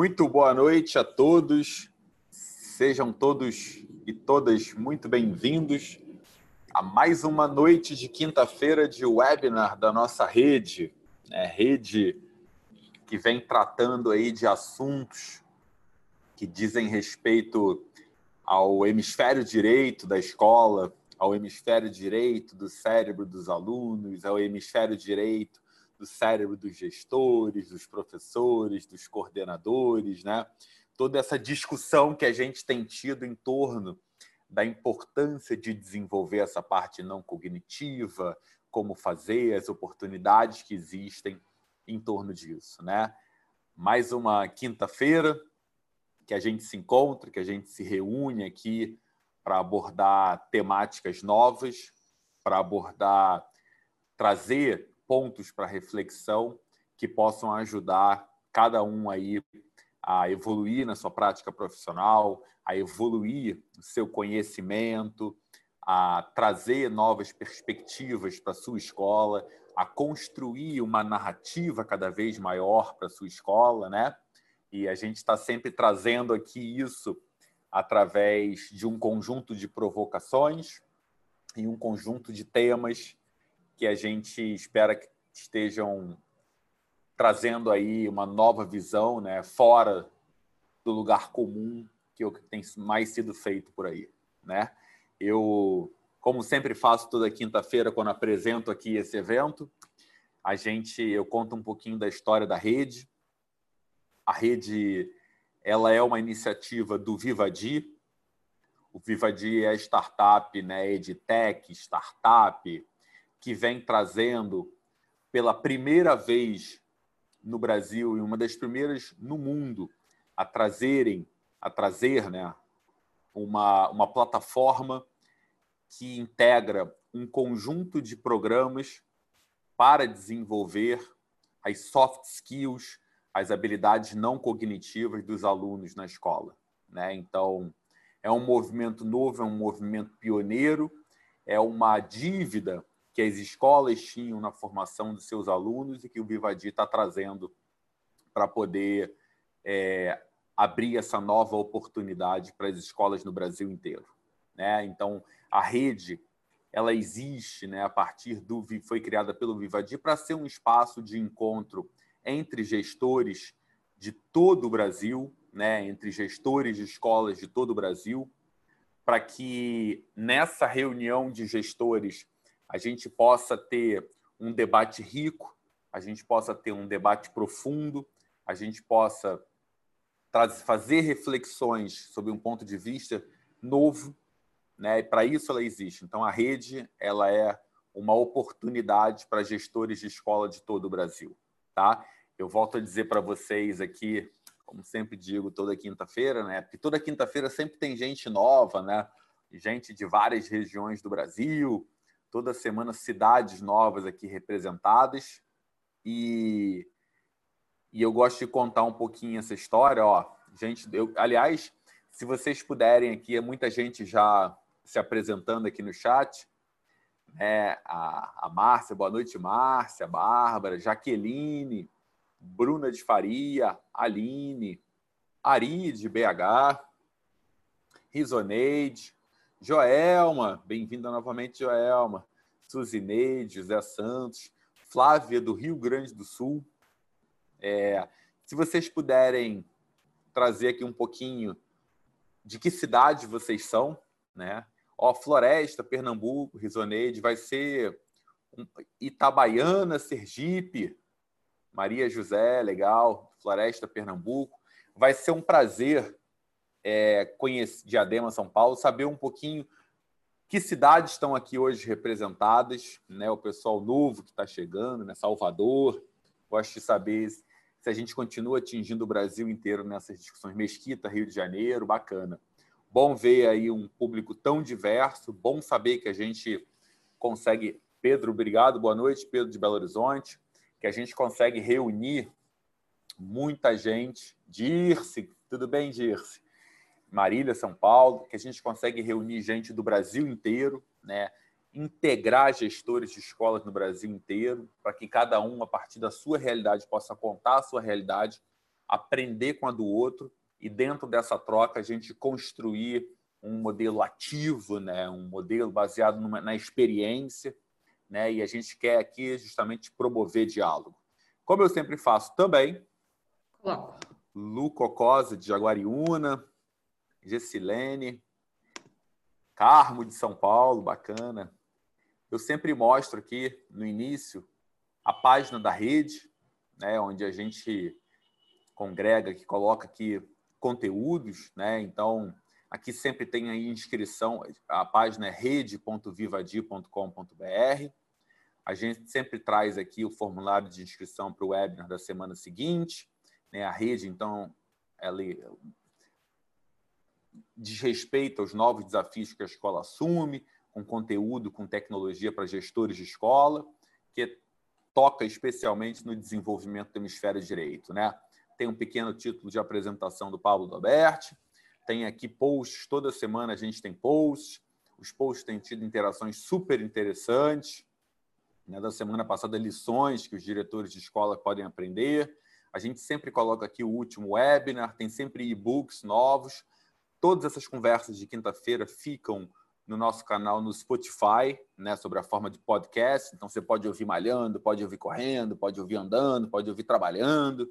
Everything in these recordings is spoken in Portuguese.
Muito boa noite a todos. Sejam todos e todas muito bem-vindos a mais uma noite de quinta-feira de webinar da nossa rede, né? rede que vem tratando aí de assuntos que dizem respeito ao hemisfério direito da escola, ao hemisfério direito do cérebro dos alunos, ao hemisfério direito do cérebro dos gestores, dos professores, dos coordenadores, né? Toda essa discussão que a gente tem tido em torno da importância de desenvolver essa parte não cognitiva, como fazer, as oportunidades que existem em torno disso, né? Mais uma quinta-feira que a gente se encontra, que a gente se reúne aqui para abordar temáticas novas, para abordar, trazer pontos para reflexão que possam ajudar cada um aí a evoluir na sua prática profissional, a evoluir o seu conhecimento, a trazer novas perspectivas para a sua escola, a construir uma narrativa cada vez maior para a sua escola, né? E a gente está sempre trazendo aqui isso através de um conjunto de provocações e um conjunto de temas que a gente espera que estejam trazendo aí uma nova visão, né, fora do lugar comum que é que tem mais sido feito por aí, né? Eu, como sempre faço toda quinta-feira quando apresento aqui esse evento, a gente eu conto um pouquinho da história da rede. A rede ela é uma iniciativa do Vivadi. O Vivadi é startup, né, edtech, startup que vem trazendo pela primeira vez no Brasil e uma das primeiras no mundo a trazerem, a trazer, né, uma, uma plataforma que integra um conjunto de programas para desenvolver as soft skills, as habilidades não cognitivas dos alunos na escola. Né? Então, é um movimento novo, é um movimento pioneiro, é uma dívida que as escolas tinham na formação dos seus alunos e que o Vivadi está trazendo para poder é, abrir essa nova oportunidade para as escolas no Brasil inteiro. Né? Então, a rede ela existe né, a partir do foi criada pelo Vivadi para ser um espaço de encontro entre gestores de todo o Brasil, né, entre gestores de escolas de todo o Brasil, para que nessa reunião de gestores a gente possa ter um debate rico, a gente possa ter um debate profundo, a gente possa fazer reflexões sobre um ponto de vista novo, né? E para isso ela existe. Então a rede ela é uma oportunidade para gestores de escola de todo o Brasil, tá? Eu volto a dizer para vocês aqui, como sempre digo toda quinta-feira, né? Porque toda quinta-feira sempre tem gente nova, né? Gente de várias regiões do Brasil, toda semana cidades novas aqui representadas e e eu gosto de contar um pouquinho essa história, ó. Gente, eu, aliás, se vocês puderem aqui, é muita gente já se apresentando aqui no chat, né? A, a Márcia, boa noite, Márcia, Bárbara, Jaqueline, Bruna de Faria, Aline, Ari de BH, Risoneide, Joelma, bem-vinda novamente, Joelma. Suzineide, José Santos, Flávia, do Rio Grande do Sul. É, se vocês puderem trazer aqui um pouquinho de que cidade vocês são, né? Ó, Floresta, Pernambuco, Risoneide, vai ser Itabaiana, Sergipe, Maria José, legal, Floresta, Pernambuco. Vai ser um prazer é, conhecer Diadema, São Paulo, saber um pouquinho que cidades estão aqui hoje representadas, né? O pessoal novo que está chegando, né? Salvador. Gosto de saber se a gente continua atingindo o Brasil inteiro nessas discussões. Mesquita, Rio de Janeiro, bacana. Bom ver aí um público tão diverso. Bom saber que a gente consegue. Pedro, obrigado. Boa noite, Pedro de Belo Horizonte. Que a gente consegue reunir muita gente. Dirce, tudo bem, Dirce? Marília, São Paulo, que a gente consegue reunir gente do Brasil inteiro, né? integrar gestores de escolas no Brasil inteiro, para que cada um, a partir da sua realidade, possa contar a sua realidade aprender com a do outro e dentro dessa troca a gente construir um modelo ativo, né? um modelo baseado numa, na experiência, né? e a gente quer aqui justamente promover diálogo. Como eu sempre faço também. Lu Cocosa, de Jaguariúna, Gessilene, Carmo, de São Paulo, bacana. Eu sempre mostro aqui no início a página da rede, né, onde a gente congrega, que coloca aqui conteúdos, né? Então, aqui sempre tem aí inscrição, a página é rede.vivadi.com.br. A gente sempre traz aqui o formulário de inscrição para o webinar da semana seguinte. Né? A rede, então, ela diz respeito aos novos desafios que a escola assume, com conteúdo, com tecnologia para gestores de escola, que toca especialmente no desenvolvimento do hemisfério direito. Né? Tem um pequeno título de apresentação do Pablo Doberti, tem aqui posts, toda semana a gente tem posts, os posts têm tido interações super interessantes, né, da semana passada, lições que os diretores de escola podem aprender. A gente sempre coloca aqui o último webinar, tem sempre e-books novos. Todas essas conversas de quinta-feira ficam no nosso canal no Spotify, né, sobre a forma de podcast. Então você pode ouvir malhando, pode ouvir correndo, pode ouvir andando, pode ouvir trabalhando,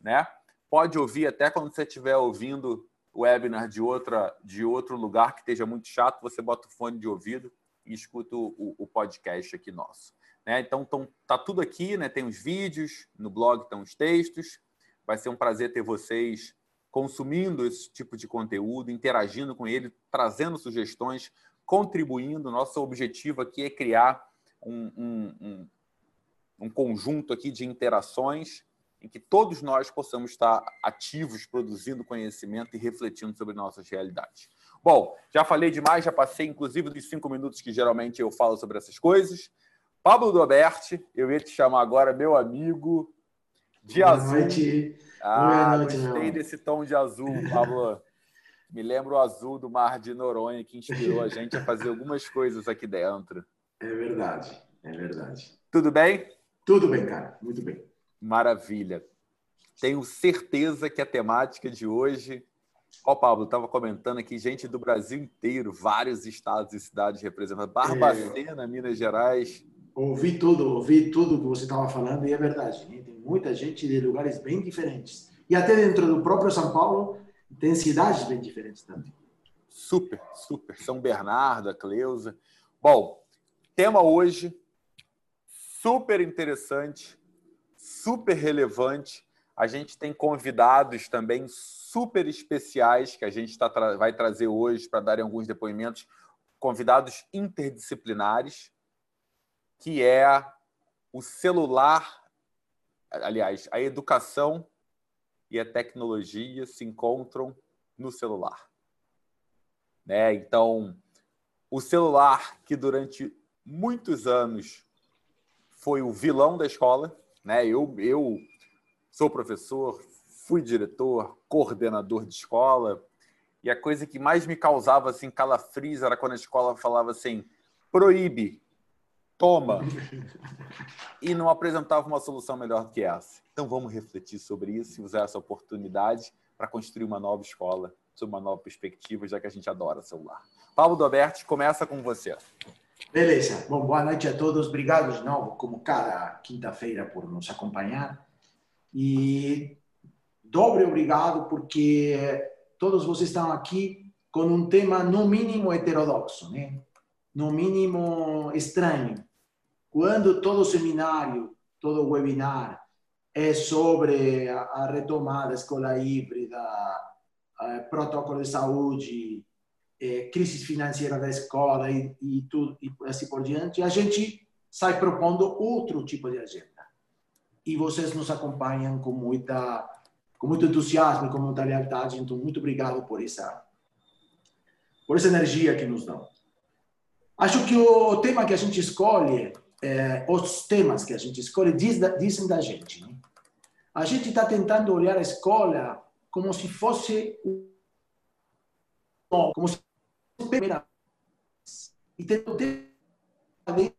né? Pode ouvir até quando você estiver ouvindo o webinar de outra de outro lugar que esteja muito chato, você bota o fone de ouvido e escuta o, o podcast aqui nosso. Né? Então, tão, tá tudo aqui, né? Tem os vídeos, no blog estão os textos. Vai ser um prazer ter vocês consumindo esse tipo de conteúdo, interagindo com ele, trazendo sugestões, contribuindo. Nosso objetivo aqui é criar um, um, um, um conjunto aqui de interações em que todos nós possamos estar ativos, produzindo conhecimento e refletindo sobre nossas realidades. Bom, já falei demais, já passei inclusive dos cinco minutos que geralmente eu falo sobre essas coisas. Pablo Doberti, eu ia te chamar agora, meu amigo, de Boa azul. Noite. Ah, Boa noite, gostei meu. desse tom de azul, Pablo. Me lembro o azul do Mar de Noronha, que inspirou a gente a fazer algumas coisas aqui dentro. É verdade, é verdade. Tudo bem? Tudo bem, cara, muito bem. Maravilha. Tenho certeza que a temática de hoje Ó, oh, Pablo, estava comentando aqui, gente do Brasil inteiro, vários estados e cidades representadas. Barbacena, é... Minas Gerais, ouvi tudo, ouvi tudo que você estava falando e é verdade. Tem muita gente de lugares bem diferentes. E até dentro do próprio São Paulo, tem cidades bem diferentes também. Super, super. São Bernardo, a Cleusa. Bom, tema hoje super interessante, super relevante. A gente tem convidados também super especiais que a gente tá, vai trazer hoje para darem alguns depoimentos, convidados interdisciplinares que é o celular, aliás, a educação e a tecnologia se encontram no celular. Né? Então, o celular que durante muitos anos foi o vilão da escola, né? Eu, eu sou professor, fui diretor, coordenador de escola, e a coisa que mais me causava assim calafrios era quando a escola falava assim: proíbe, toma, e não apresentava uma solução melhor do que essa. Então vamos refletir sobre isso e usar essa oportunidade para construir uma nova escola, sob uma nova perspectiva, já que a gente adora celular. Paulo Doberti, começa com você. Beleza. Bom, boa noite a todos. Obrigado de novo, como cada quinta-feira, por nos acompanhar. E dobre obrigado porque todos vocês estão aqui com um tema no mínimo heterodoxo, né? no mínimo estranho. Quando todo seminário, todo webinar é sobre a, retomada da escola híbrida, protocolo de saúde, é, crise financeira da escola e, e, tudo, e assim por diante, a gente sai propondo outro tipo de agenda. E vocês nos acompanham com muita com muito entusiasmo com muita lealdade. Então, muito obrigado por essa por essa energia que nos dão. Acho que o tema que a gente escolhe, é, os temas que a gente escolhe, diz, dizem da gente. Né? A gente está tentando olhar a escola como se fosse como se fosse primeira e tentando ver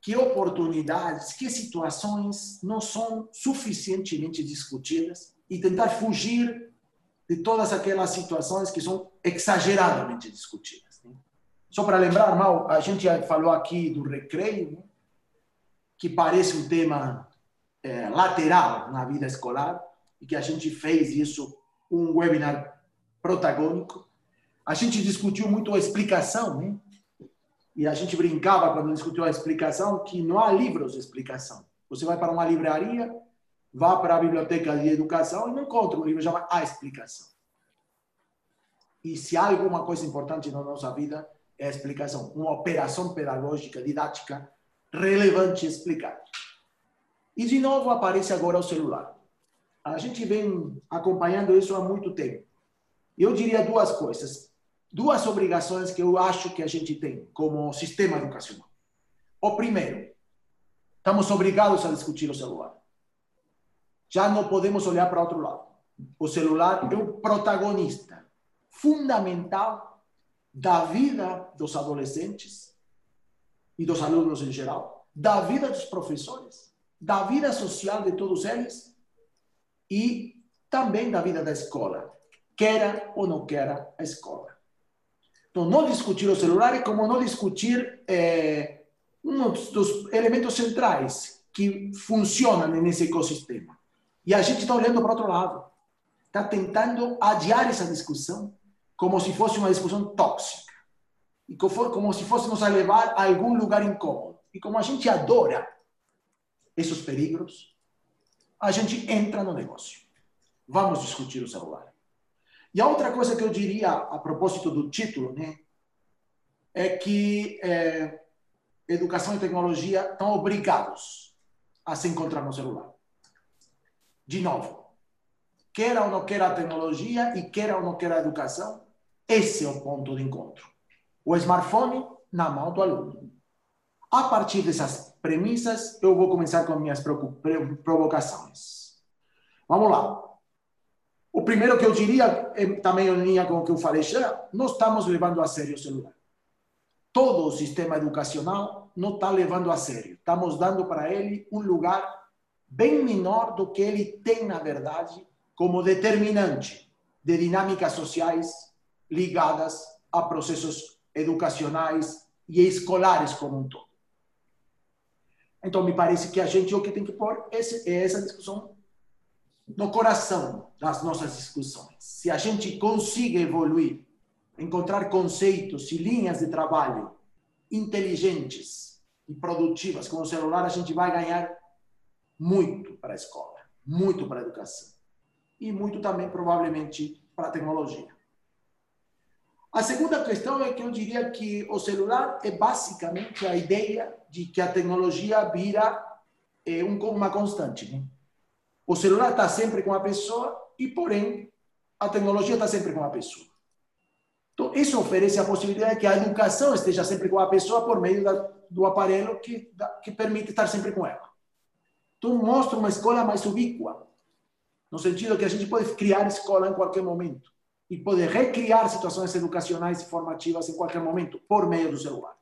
que oportunidades, que situações não são suficientemente discutidas e tentar fugir de todas aquelas situações que são exageradamente discutidas. Né? Só para lembrar, Mal, a gente já falou aqui do recreio, né? Que parece um tema é, lateral na vida escolar, e que a gente fez isso, um webinar protagônico. A gente discutiu muito a explicação, né? E a gente brincava quando discutiu a explicação que não há livros de explicação. Você vai para uma livraria, vá para a biblioteca de educação e não encontra um livro chamado A Explicação. E se há alguma coisa importante na nossa vida, é a explicação. Uma operação pedagógica, didática, relevante explicar. E de novo aparece agora o celular. A gente vem acompanhando isso há muito tempo. Eu diria duas coisas, duas obrigações que eu acho que a gente tem como sistema educacional. O primeiro, estamos obrigados a discutir o celular. Já não podemos olhar para outro lado. O celular é o protagonista fundamental da vida dos adolescentes e dos alunos em geral, da vida dos professores, da vida social de todos eles e também da vida da escola, queira ou não queira a escola. Então, não discutir o celular é como não discutir é, um dos elementos centrais que funcionam nesse ecossistema. E a gente está olhando para outro lado. Está tentando adiar essa discussão como se fosse uma discussão tóxica. E como se fôssemos a levar a algum lugar incômodo. E como a gente adora esses perigos, a gente entra no negócio. Vamos discutir o celular. E a outra coisa que eu diria a propósito do título, né, é que é, educação e tecnologia estão obrigados a se encontrar no celular. De novo, queira ou não queira a tecnologia e queira ou não queira a educação, esse é o ponto de encontro. O smartphone na mão do aluno. A partir dessas premissas, eu vou começar com minhas provocações. Vamos lá. O primeiro que eu diria, é também em linha com o que eu falei já, nós estamos levando a sério o celular. Todo o sistema educacional não está levando a sério. Estamos dando para ele um lugar bem menor do que ele tem, na verdade, como determinante de dinâmicas sociais ligadas a processos educacionais e escolares como um todo. Então, me parece que a gente o que tem que pôr é essa discussão no coração das nossas discussões. Se a gente consiga evoluir, encontrar conceitos e linhas de trabalho inteligentes e produtivas com o celular, a gente vai ganhar muito para a escola, muito para a educação e muito também, provavelmente, para a tecnologia. A segunda questão é que eu diria que o celular é basicamente a ideia de que a tecnologia vira é, um, uma constante. Né? O celular está sempre com a pessoa e, porém, a tecnologia está sempre com a pessoa. Então, isso oferece a possibilidade de que a educação esteja sempre com a pessoa por meio da, do aparelho que, da, que permite estar sempre com ela. Então, mostra uma escola mais ubíqua, no sentido que a gente pode criar escola em qualquer momento e pode recriar situações educacionais e formativas em qualquer momento por meio do celular.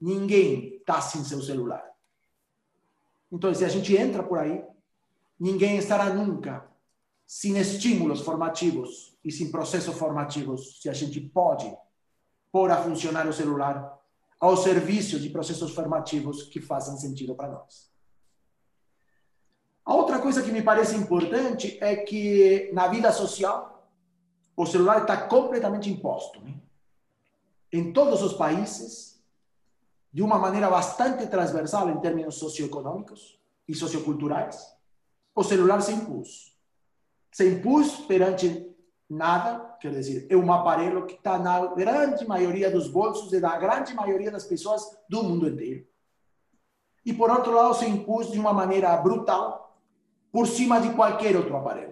Ninguém está sem seu celular. Então, se a gente entra por aí, ninguém estará nunca sem estímulos formativos e sem processos formativos, se a gente pode pôr a funcionar o celular ao serviço de processos formativos que façam sentido para nós. A outra coisa que me parece importante é que na vida social o celular está completamente imposto. Né? Em todos os países, de uma maneira bastante transversal em termos socioeconômicos e socioculturais, o celular se impôs. Se impôs perante nada, quer dizer, é um aparelho que está na grande maioria dos bolsos e da grande maioria das pessoas do mundo inteiro. E por outro lado, se impôs de uma maneira brutal por cima de qualquer outro aparelho.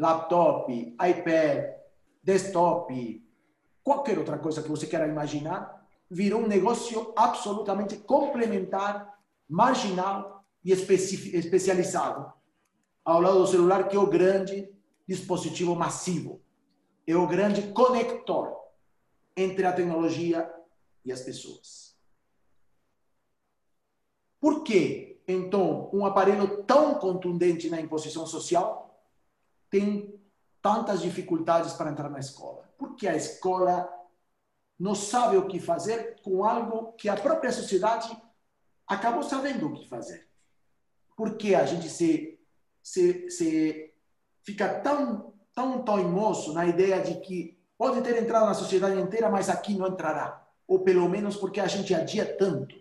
Laptop, iPad, desktop, qualquer outra coisa que você queira imaginar, virou um negócio absolutamente complementar, marginal e especializado. Ao lado do celular, que é o grande dispositivo massivo, é o grande conector entre a tecnologia e as pessoas. Por que então um aparelho tão contundente na imposição social tem tantas dificuldades para entrar na escola? Porque a escola não sabe o que fazer com algo que a própria sociedade acabou sabendo o que fazer. Porque a gente se, se, se fica tão, tão teimoso na ideia de que pode ter entrado na sociedade inteira, mas aqui não entrará. Ou pelo menos porque a gente adia tanto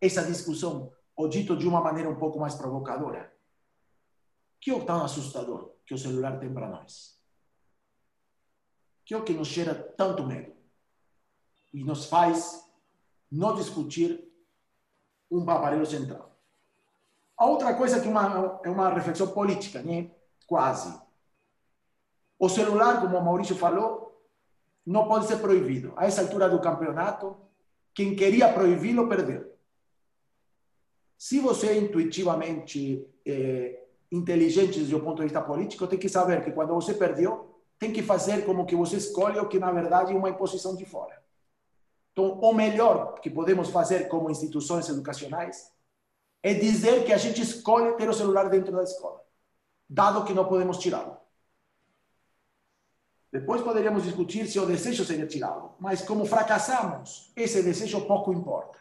essa discussão, ou dito de uma maneira um pouco mais provocadora. Que é o tão assustador que o celular tem para nós? Que é o que nos gera tanto medo e nos faz não discutir um aparelho central. A outra coisa que uma, é uma reflexão política, né? quase. O celular, como o Maurício falou, não pode ser proibido. A essa altura do campeonato, quem queria proibi-lo, perdeu. Se você intuitivamente é, inteligente do ponto de vista político, tem que saber que quando você perdeu, tem que fazer como que você escolhe o que na verdade é uma imposição de fora. Então, o melhor que podemos fazer como instituições educacionais é dizer que a gente escolhe ter o celular dentro da escola, dado que não podemos tirá-lo. Depois poderíamos discutir se o desejo seria tirá-lo, mas como fracassamos, esse desejo pouco importa.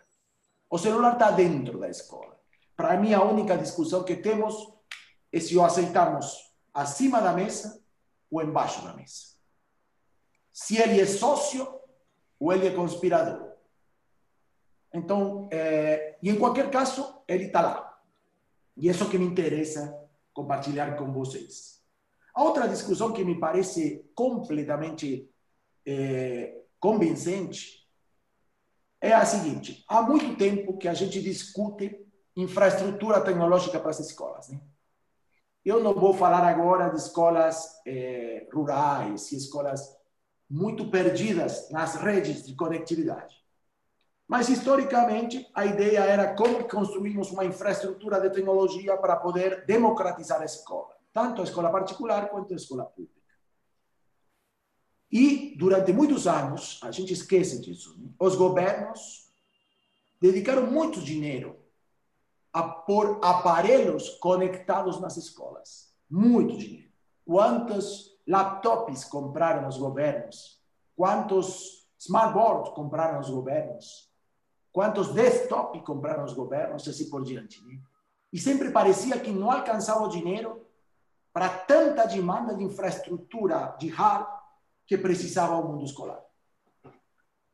O celular está dentro da escola. Para mim, a única discussão que temos é se o aceitamos acima da mesa ou embaixo da mesa. Se ele é sócio ou ele é conspirador. Então, é, e em qualquer caso, ele está lá. E isso que me interessa compartilhar com vocês. A outra discussão que me parece completamente é, convincente é a seguinte: há muito tempo que a gente discute infraestrutura tecnológica para as escolas. Né? Eu não vou falar agora de escolas é, rurais e escolas muito perdidas nas redes de conectividade. Mas, historicamente, a ideia era como construímos uma infraestrutura de tecnologia para poder democratizar a escola, tanto a escola particular quanto a escola pública. E, durante muitos anos, a gente esquece disso, né? os governos dedicaram muito dinheiro a pôr aparelhos conectados nas escolas. Muito dinheiro. Quantos laptops compraram os governos? Quantos smartboards compraram os governos? Quantos desktops compraram os governos? E assim por diante. Né? E sempre parecia que não alcançava o dinheiro para tanta demanda de infraestrutura de hardware que precisava o mundo escolar.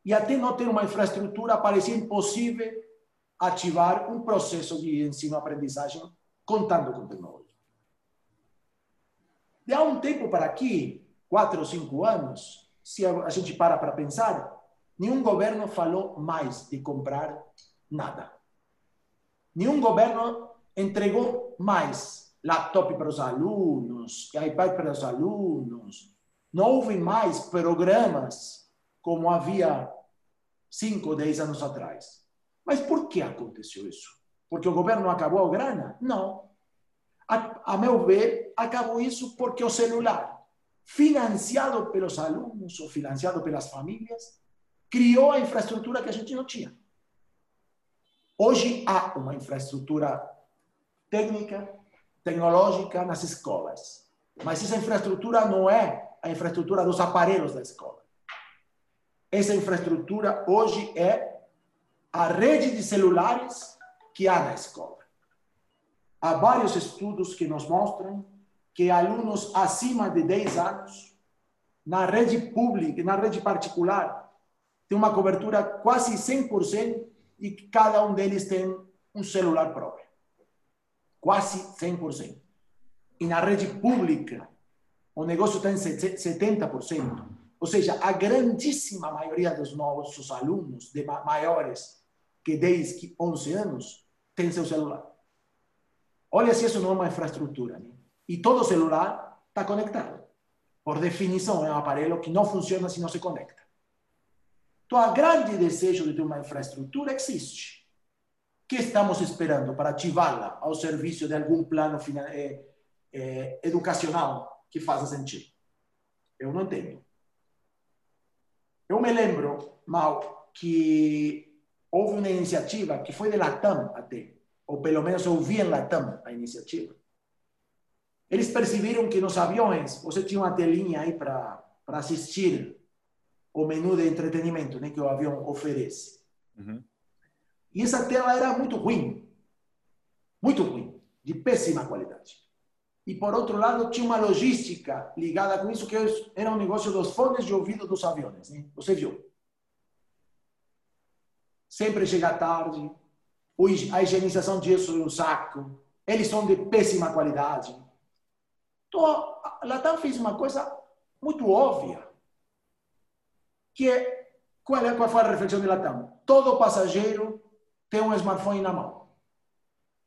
E até não ter uma infraestrutura, parecia impossível ativar um processo de ensino-aprendizagem contando com tecnologia. De há um tempo para aqui, quatro ou cinco anos, se a gente para para pensar, nenhum governo falou mais de comprar nada. Nenhum governo entregou mais laptop para os alunos, iPad para os alunos. Não houve mais programas como havia cinco ou dez anos atrás. Mas por que aconteceu isso? Porque o governo acabou a grana? Não. A, a meu ver, acabou isso porque o celular, financiado pelos alunos ou financiado pelas famílias, criou a infraestrutura que a gente não tinha. Hoje há uma infraestrutura técnica, tecnológica nas escolas, mas essa infraestrutura não é a infraestrutura dos aparelhos da escola. Essa infraestrutura hoje é a rede de celulares que há na escola. Há vários estudos que nos mostram que alunos acima de 10 anos, na rede pública, na rede particular, tem uma cobertura quase 100% e cada um deles tem um celular próprio. Quase 100%. E na rede pública, o negócio tem 70%. Ou seja, a grandíssima maioria dos nossos alunos, de maiores que 10, 11 anos, tem seu celular. Olha se isso não é uma infraestrutura. Né? E todo celular está conectado. Por definição, é um aparelho que não funciona se não se conecta. Então, o grande desejo de ter uma infraestrutura existe. O que estamos esperando para ativá-la ao serviço de algum plano é, é, educacional que faça sentido? Eu não entendo. Eu me lembro, Mal, que houve uma iniciativa que foi de Latam até, ou pelo menos eu vi em Latam a iniciativa, eles perceberam que nos aviões você tinha uma telinha aí para assistir o menu de entretenimento né, que o avião oferece. Uhum. E essa tela era muito ruim, muito ruim, de péssima qualidade. E por outro lado, tinha uma logística ligada com isso, que era um negócio dos fones de ouvido dos aviões. Né? Você viu? Sempre chega tarde, a higienização disso é um saco, eles são de péssima qualidade. Então, a Latam fez uma coisa muito óbvia, que é qual, é, qual foi a reflexão de Latam? Todo passageiro tem um smartphone na mão.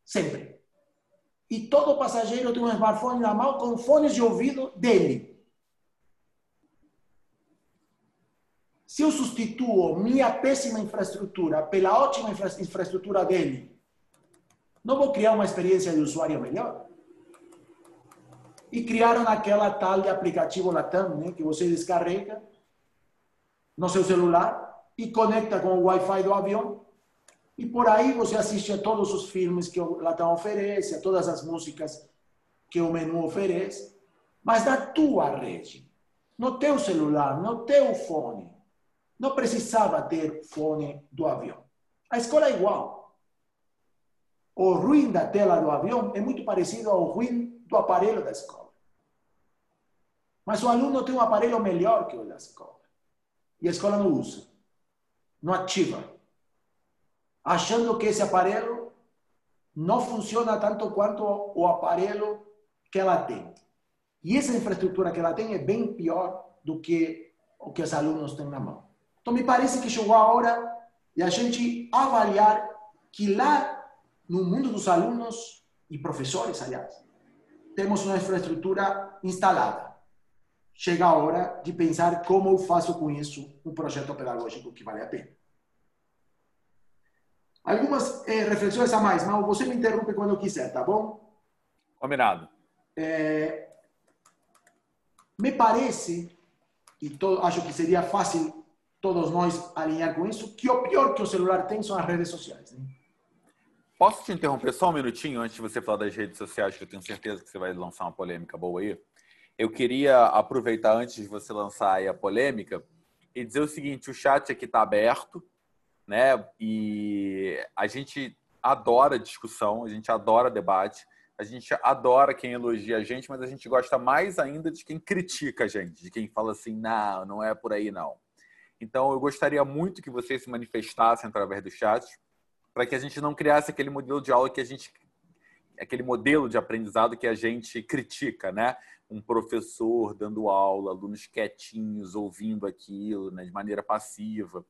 Sempre. E todo passageiro tem um smartphone na mão com fones de ouvido dele. Se eu substituo minha péssima infraestrutura pela ótima infra infraestrutura dele, não vou criar uma experiência de usuário melhor? E criaram aquela tal de aplicativo Latam, né, que você descarrega no seu celular e conecta com o Wi-Fi do avião e por aí você assiste a todos os filmes que o Latam oferece, a todas as músicas que o menu oferece, mas na tua rede, no teu celular, no teu fone. Não precisava ter fone do avião. A escola é igual. O ruim da tela do avião é muito parecido ao ruim do aparelho da escola. Mas o aluno tem um aparelho melhor que o da escola. E a escola não usa, não ativa achando que esse aparelho não funciona tanto quanto o aparelho que ela tem. E essa infraestrutura que ela tem é bem pior do que o que os alunos têm na mão. Então, me parece que chegou a hora de a gente avaliar que lá no mundo dos alunos e professores, aliás, temos uma infraestrutura instalada. Chega a hora de pensar como eu faço com isso um projeto pedagógico que vale a pena. Algumas é, reflexões a mais, mas você me interrompe quando quiser, tá bom? Combinado. É, me parece, e to, acho que seria fácil todos nós alinhar com isso, que o pior que o celular tem são as redes sociais. Né? Posso te interromper só um minutinho antes de você falar das redes sociais, que eu tenho certeza que você vai lançar uma polêmica boa aí? Eu queria aproveitar antes de você lançar aí a polêmica e dizer o seguinte: o chat aqui está aberto né? E a gente adora discussão, a gente adora debate, a gente adora quem elogia a gente, mas a gente gosta mais ainda de quem critica a gente, de quem fala assim, não, não é por aí não. Então eu gostaria muito que vocês se manifestassem através do chat, para que a gente não criasse aquele modelo de aula que a gente aquele modelo de aprendizado que a gente critica, né? Um professor dando aula, alunos quietinhos ouvindo aquilo, né, de maneira passiva.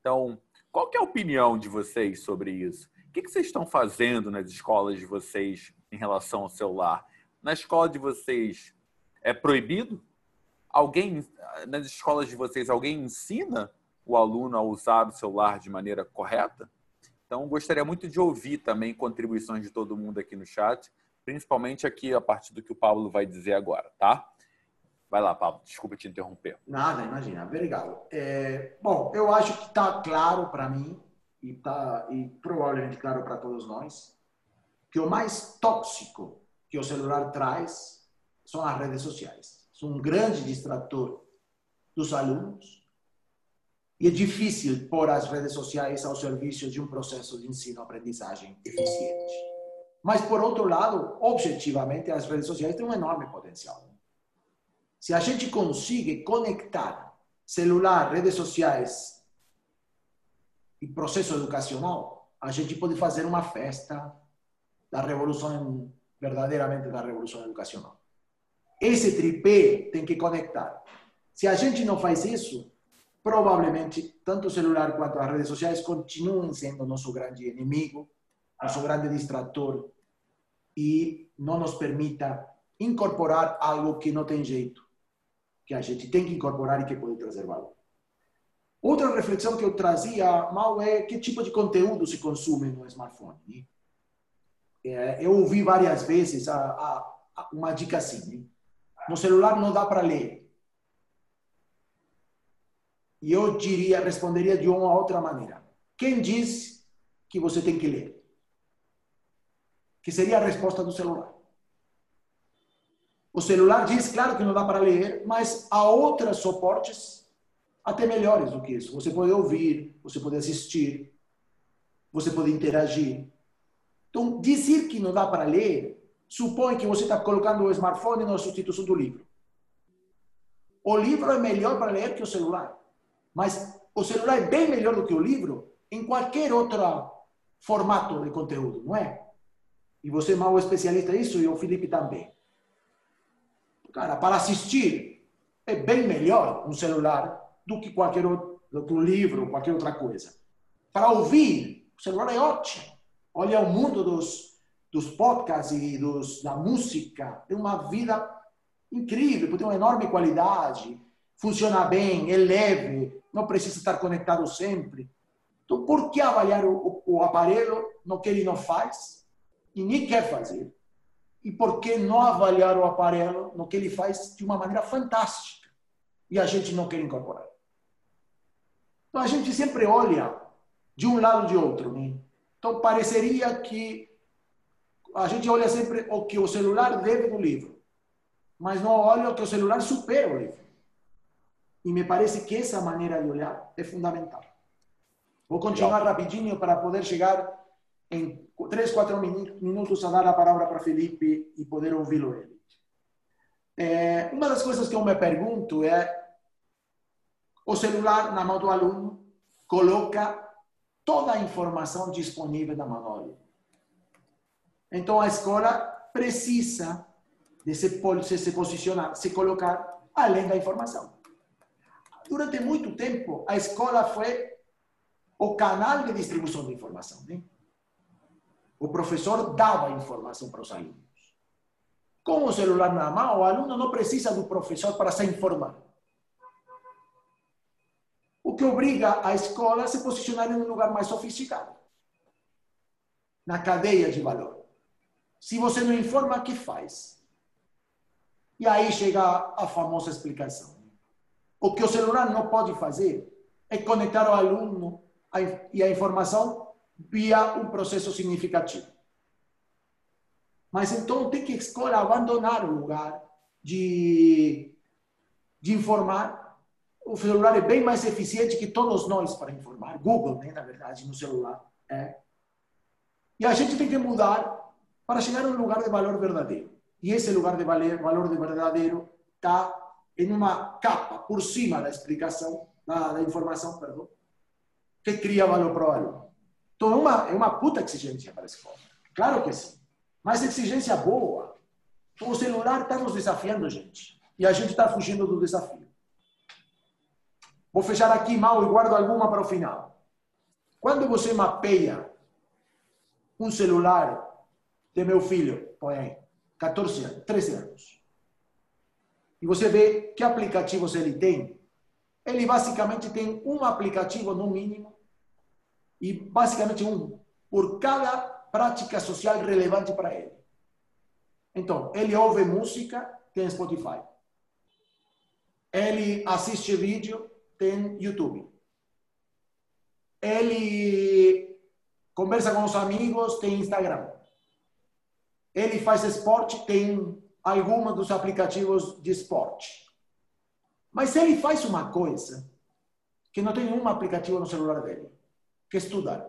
Então, qual é a opinião de vocês sobre isso? O que, que vocês estão fazendo nas escolas de vocês em relação ao celular? Na escola de vocês é proibido? Alguém nas escolas de vocês alguém ensina o aluno a usar o celular de maneira correta? Então, gostaria muito de ouvir também contribuições de todo mundo aqui no chat, principalmente aqui a partir do que o Pablo vai dizer agora, tá? Vai lá, Pablo, desculpa te interromper. Nada, imagina, obrigado. É, bom, eu acho que está claro para mim, e, tá, e provavelmente claro para todos nós, que o mais tóxico que o celular traz são as redes sociais. Um grande distrator dos alunos, e é difícil pôr as redes sociais ao serviço de um processo de ensino-aprendizagem eficiente. Mas, por outro lado, objetivamente, as redes sociais têm um enorme potencial. Se a gente consegue conectar celular, redes sociais e processo educacional, a gente pode fazer uma festa da revolução, verdadeiramente da revolução educacional. Esse tripé tem que conectar. Se a gente não faz isso, provavelmente tanto o celular quanto as redes sociais continuam sendo nosso grande inimigo, nosso grande distrator e não nos permita incorporar algo que não tem jeito que a gente tem que incorporar e que pode trazer valor. Outra reflexão que eu trazia, Mal, é que tipo de conteúdo se consome no smartphone. Né? É, eu ouvi várias vezes a, a, uma dica assim: né? No celular não dá para ler. E eu diria, responderia de uma outra maneira: quem diz que você tem que ler? que seria a resposta do celular. O celular diz, claro que não dá para ler, mas há outros suportes até melhores do que isso. Você pode ouvir, você pode assistir, você pode interagir. Então, dizer que não dá para ler supõe que você está colocando o smartphone na substituição do livro. O livro é melhor para ler que o celular, mas o celular é bem melhor do que o livro em qualquer outro formato de conteúdo, não é? E você é mal especialista nisso e o Felipe também. Cara, para assistir é bem melhor um celular do que qualquer outro livro, qualquer outra coisa. Para ouvir, o celular é ótimo. Olha o mundo dos, dos podcasts e dos, da música. Tem uma vida incrível, tem uma enorme qualidade, funciona bem, é leve, não precisa estar conectado sempre. Então, por que avaliar o, o, o aparelho no que ele não faz e nem quer fazer? E por que não avaliar o aparelho no que ele faz de uma maneira fantástica e a gente não quer incorporar? Então, a gente sempre olha de um lado ou de outro. Né? Então, pareceria que a gente olha sempre o que o celular deve do livro, mas não olha o que o celular supera o livro. E me parece que essa maneira de olhar é fundamental. Vou continuar rapidinho para poder chegar em três, quatro minutos a dar a palavra para Felipe e poder ouvi-lo ele. É, uma das coisas que eu me pergunto é o celular na mão do aluno coloca toda a informação disponível na mão do aluno. Então a escola precisa de se, se posicionar, se colocar além da informação. Durante muito tempo, a escola foi o canal de distribuição de informação. Né? O professor dava informação para os alunos. Com o celular na mão, o aluno não precisa do professor para se informar. O que obriga a escola a se posicionar em um lugar mais sofisticado na cadeia de valor. Se você não informa, o que faz? E aí chega a famosa explicação. O que o celular não pode fazer é conectar o aluno e a informação via um processo significativo. Mas então tem que a escola abandonar o lugar de, de informar. O celular é bem mais eficiente que todos nós para informar. Google, né, na verdade, no celular. É. E a gente tem que mudar para chegar a um lugar de valor verdadeiro. E esse lugar de valor de verdadeiro está em uma capa por cima da explicação, da, da informação, perdão, que cria valor para o aluno. Então, é uma, é uma puta exigência para a escola. Claro que sim. Mas exigência boa. O celular está nos desafiando, gente. E a gente está fugindo do desafio. Vou fechar aqui mal e guardo alguma para o final. Quando você mapeia um celular de meu filho, põe aí, 14 anos, 13 anos, e você vê que aplicativos ele tem, ele basicamente tem um aplicativo no mínimo e basicamente um por cada prática social relevante para ele. Então, ele ouve música, tem Spotify. Ele assiste vídeo, tem YouTube. Ele conversa com os amigos, tem Instagram. Ele faz esporte, tem alguma dos aplicativos de esporte. Mas ele faz uma coisa que não tem um aplicativo no celular dele, que estudar.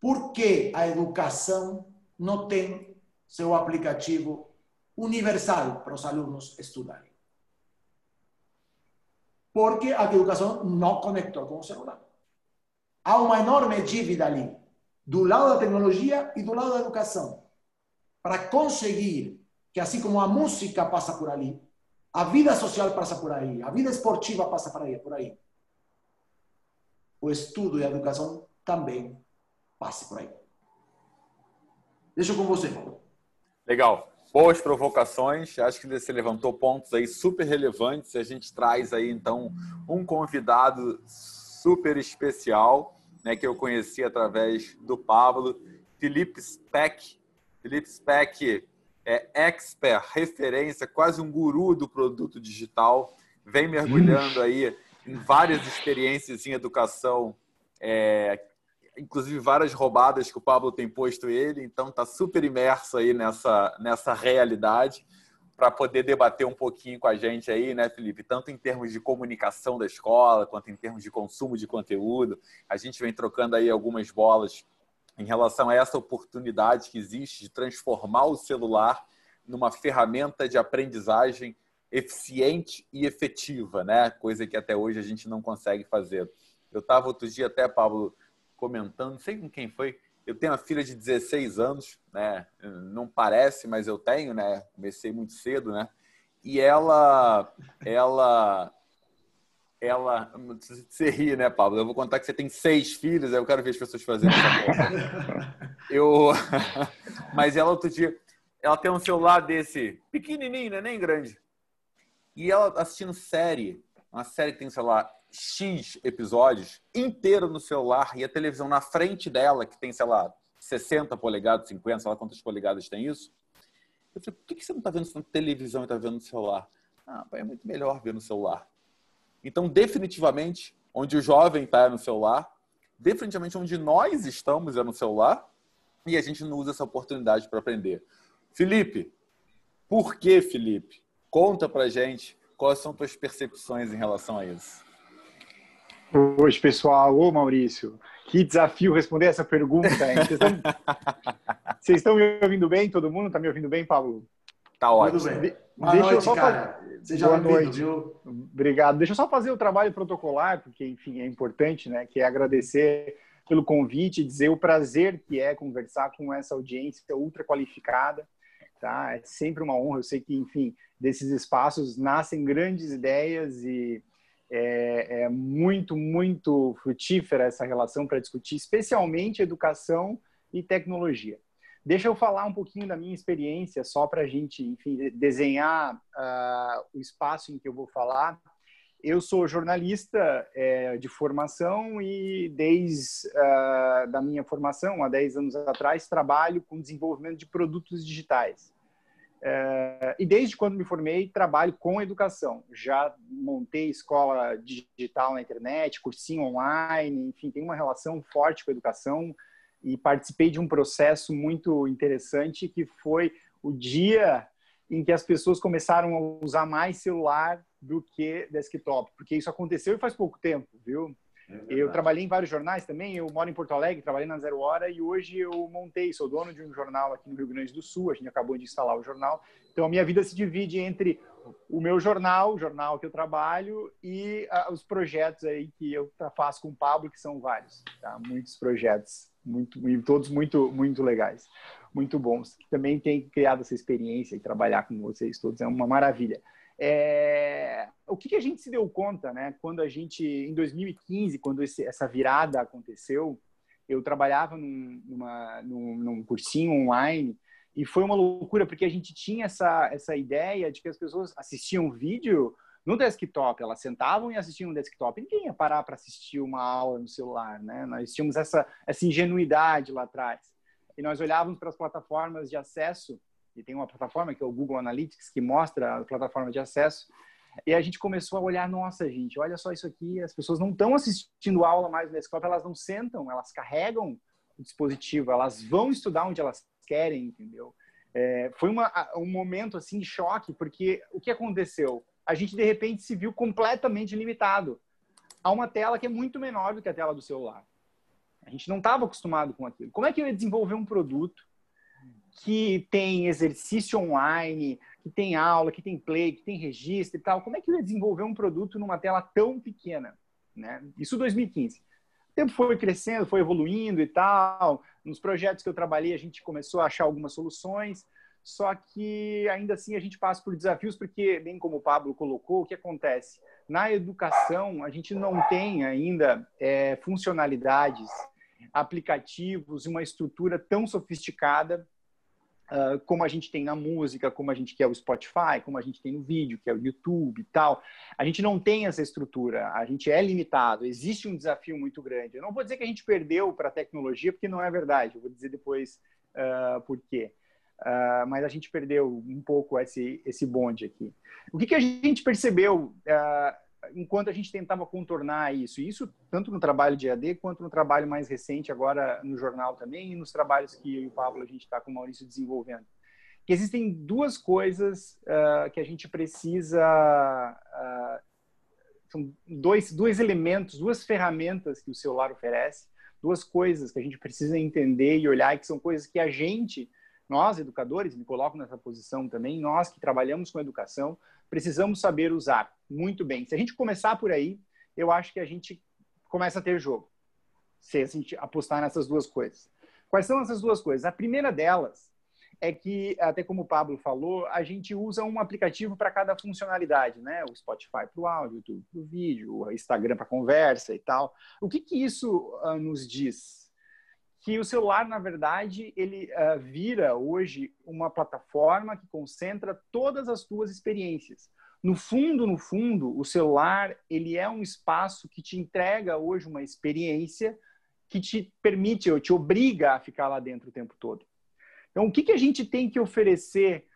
Por que a educação não tem seu aplicativo universal para os alunos estudarem? Porque a educação não conectou com o celular. Há uma enorme dívida ali, do lado da tecnologia e do lado da educação, para conseguir que, assim como a música passa por ali, a vida social passa por aí, a vida esportiva passa por aí, por aí o estudo e a educação também passe por aí. Deixa com você, Paulo. Legal. Boas provocações. Acho que você levantou pontos aí super relevantes. A gente traz aí, então, um convidado super especial, né, que eu conheci através do Pablo, Felipe Speck. Felipe Speck é expert, referência, quase um guru do produto digital. Vem mergulhando aí em várias experiências em educação é, inclusive várias roubadas que o Pablo tem posto ele, então está super imerso aí nessa, nessa realidade para poder debater um pouquinho com a gente aí, né, Felipe? Tanto em termos de comunicação da escola, quanto em termos de consumo de conteúdo. A gente vem trocando aí algumas bolas em relação a essa oportunidade que existe de transformar o celular numa ferramenta de aprendizagem eficiente e efetiva, né? Coisa que até hoje a gente não consegue fazer. Eu estava outro dia até, Pablo, comentando, não sei com quem foi, eu tenho uma filha de 16 anos, né? Não parece, mas eu tenho, né? Comecei muito cedo, né? E ela, ela, ela, você ri, né, Pablo? Eu vou contar que você tem seis filhos, eu quero ver as pessoas fazendo essa Eu, mas ela outro dia, ela tem um celular desse pequenininho, né? Nem grande. E ela assistindo série, uma série que tem, sei lá, X episódios inteiro no celular e a televisão na frente dela, que tem, sei lá, 60 polegadas, 50, sei lá quantas polegadas tem isso. Eu falei, por que você não está vendo isso na televisão e está vendo no celular? Ah, é muito melhor ver no celular. Então, definitivamente, onde o jovem está é no celular, definitivamente onde nós estamos é no celular, e a gente não usa essa oportunidade para aprender. Felipe, por que, Felipe? Conta pra gente quais são tuas percepções em relação a isso. Hoje, pessoal. Ô, Maurício, que desafio responder essa pergunta, hein? Vocês estão, Vocês estão me ouvindo bem? Todo mundo está me ouvindo bem, Pablo? Tá ótimo. Tudo bem. Boa Deixa noite, cara. Seja Boa noite. Viu? Obrigado. Deixa eu só fazer o trabalho protocolar, porque, enfim, é importante, né? Que é agradecer pelo convite, dizer o prazer que é conversar com essa audiência ultra qualificada, tá? É sempre uma honra. Eu sei que, enfim, desses espaços nascem grandes ideias e é, é muito, muito frutífera essa relação para discutir, especialmente educação e tecnologia. Deixa eu falar um pouquinho da minha experiência, só para a gente, enfim, desenhar uh, o espaço em que eu vou falar. Eu sou jornalista é, de formação e desde uh, da minha formação, há 10 anos atrás, trabalho com desenvolvimento de produtos digitais. É, e desde quando me formei, trabalho com educação. Já montei escola digital na internet, cursinho online, enfim, tenho uma relação forte com a educação e participei de um processo muito interessante que foi o dia em que as pessoas começaram a usar mais celular do que desktop, porque isso aconteceu e faz pouco tempo, viu? É eu trabalhei em vários jornais também. Eu moro em Porto Alegre, trabalhei na Zero Hora e hoje eu montei, sou dono de um jornal aqui no Rio Grande do Sul. A gente acabou de instalar o jornal. Então a minha vida se divide entre o meu jornal, o jornal que eu trabalho e os projetos aí que eu faço com o Pablo, que são vários, tá? Muitos projetos, muito, todos muito, muito legais, muito bons. Também tem criado essa experiência e trabalhar com vocês todos é uma maravilha. É, o que, que, a gente se deu conta, né? Quando a gente, em 2015, quando esse, essa virada aconteceu, eu trabalhava num, numa, num, num, cursinho online e foi uma loucura porque a gente tinha essa, essa ideia de que as pessoas assistiam vídeo no desktop, elas sentavam e assistiam no desktop. Ninguém ia parar para assistir uma aula no celular, né? Nós tínhamos essa, essa ingenuidade lá atrás. E nós olhávamos para as plataformas de acesso e tem uma plataforma que é o Google Analytics que mostra a plataforma de acesso. E a gente começou a olhar, nossa, gente, olha só isso aqui, as pessoas não estão assistindo aula mais no desktop, elas não sentam, elas carregam o dispositivo, elas vão estudar onde elas querem, entendeu? É, foi uma, um momento assim de choque, porque o que aconteceu? A gente de repente se viu completamente limitado a uma tela que é muito menor do que a tela do celular. A gente não estava acostumado com aquilo. Como é que eu ia desenvolver um produto que tem exercício online, que tem aula, que tem play, que tem registro e tal, como é que eu ia desenvolver um produto numa tela tão pequena? Né? Isso 2015. O tempo foi crescendo, foi evoluindo e tal. Nos projetos que eu trabalhei, a gente começou a achar algumas soluções, só que ainda assim a gente passa por desafios, porque, bem como o Pablo colocou, o que acontece? Na educação, a gente não tem ainda é, funcionalidades, aplicativos, uma estrutura tão sofisticada Uh, como a gente tem na música, como a gente quer o Spotify, como a gente tem no vídeo, que é o YouTube e tal. A gente não tem essa estrutura, a gente é limitado, existe um desafio muito grande. Eu não vou dizer que a gente perdeu para a tecnologia, porque não é verdade, eu vou dizer depois uh, por quê. Uh, mas a gente perdeu um pouco esse, esse bonde aqui. O que, que a gente percebeu enquanto a gente tentava contornar isso, isso tanto no trabalho de AD quanto no trabalho mais recente agora no jornal também e nos trabalhos que eu e o Pablo a gente está com o Maurício desenvolvendo, que existem duas coisas uh, que a gente precisa uh, são dois dois elementos, duas ferramentas que o celular oferece, duas coisas que a gente precisa entender e olhar e que são coisas que a gente nós educadores, me coloco nessa posição também, nós que trabalhamos com educação, precisamos saber usar muito bem. Se a gente começar por aí, eu acho que a gente começa a ter jogo. Se a gente apostar nessas duas coisas. Quais são essas duas coisas? A primeira delas é que, até como o Pablo falou, a gente usa um aplicativo para cada funcionalidade, né? O Spotify para o áudio, o YouTube para o vídeo, o Instagram para conversa e tal. O que, que isso uh, nos diz? Que o celular, na verdade, ele uh, vira hoje uma plataforma que concentra todas as tuas experiências. No fundo, no fundo, o celular ele é um espaço que te entrega hoje uma experiência que te permite, ou te obriga a ficar lá dentro o tempo todo. Então, o que, que a gente tem que oferecer,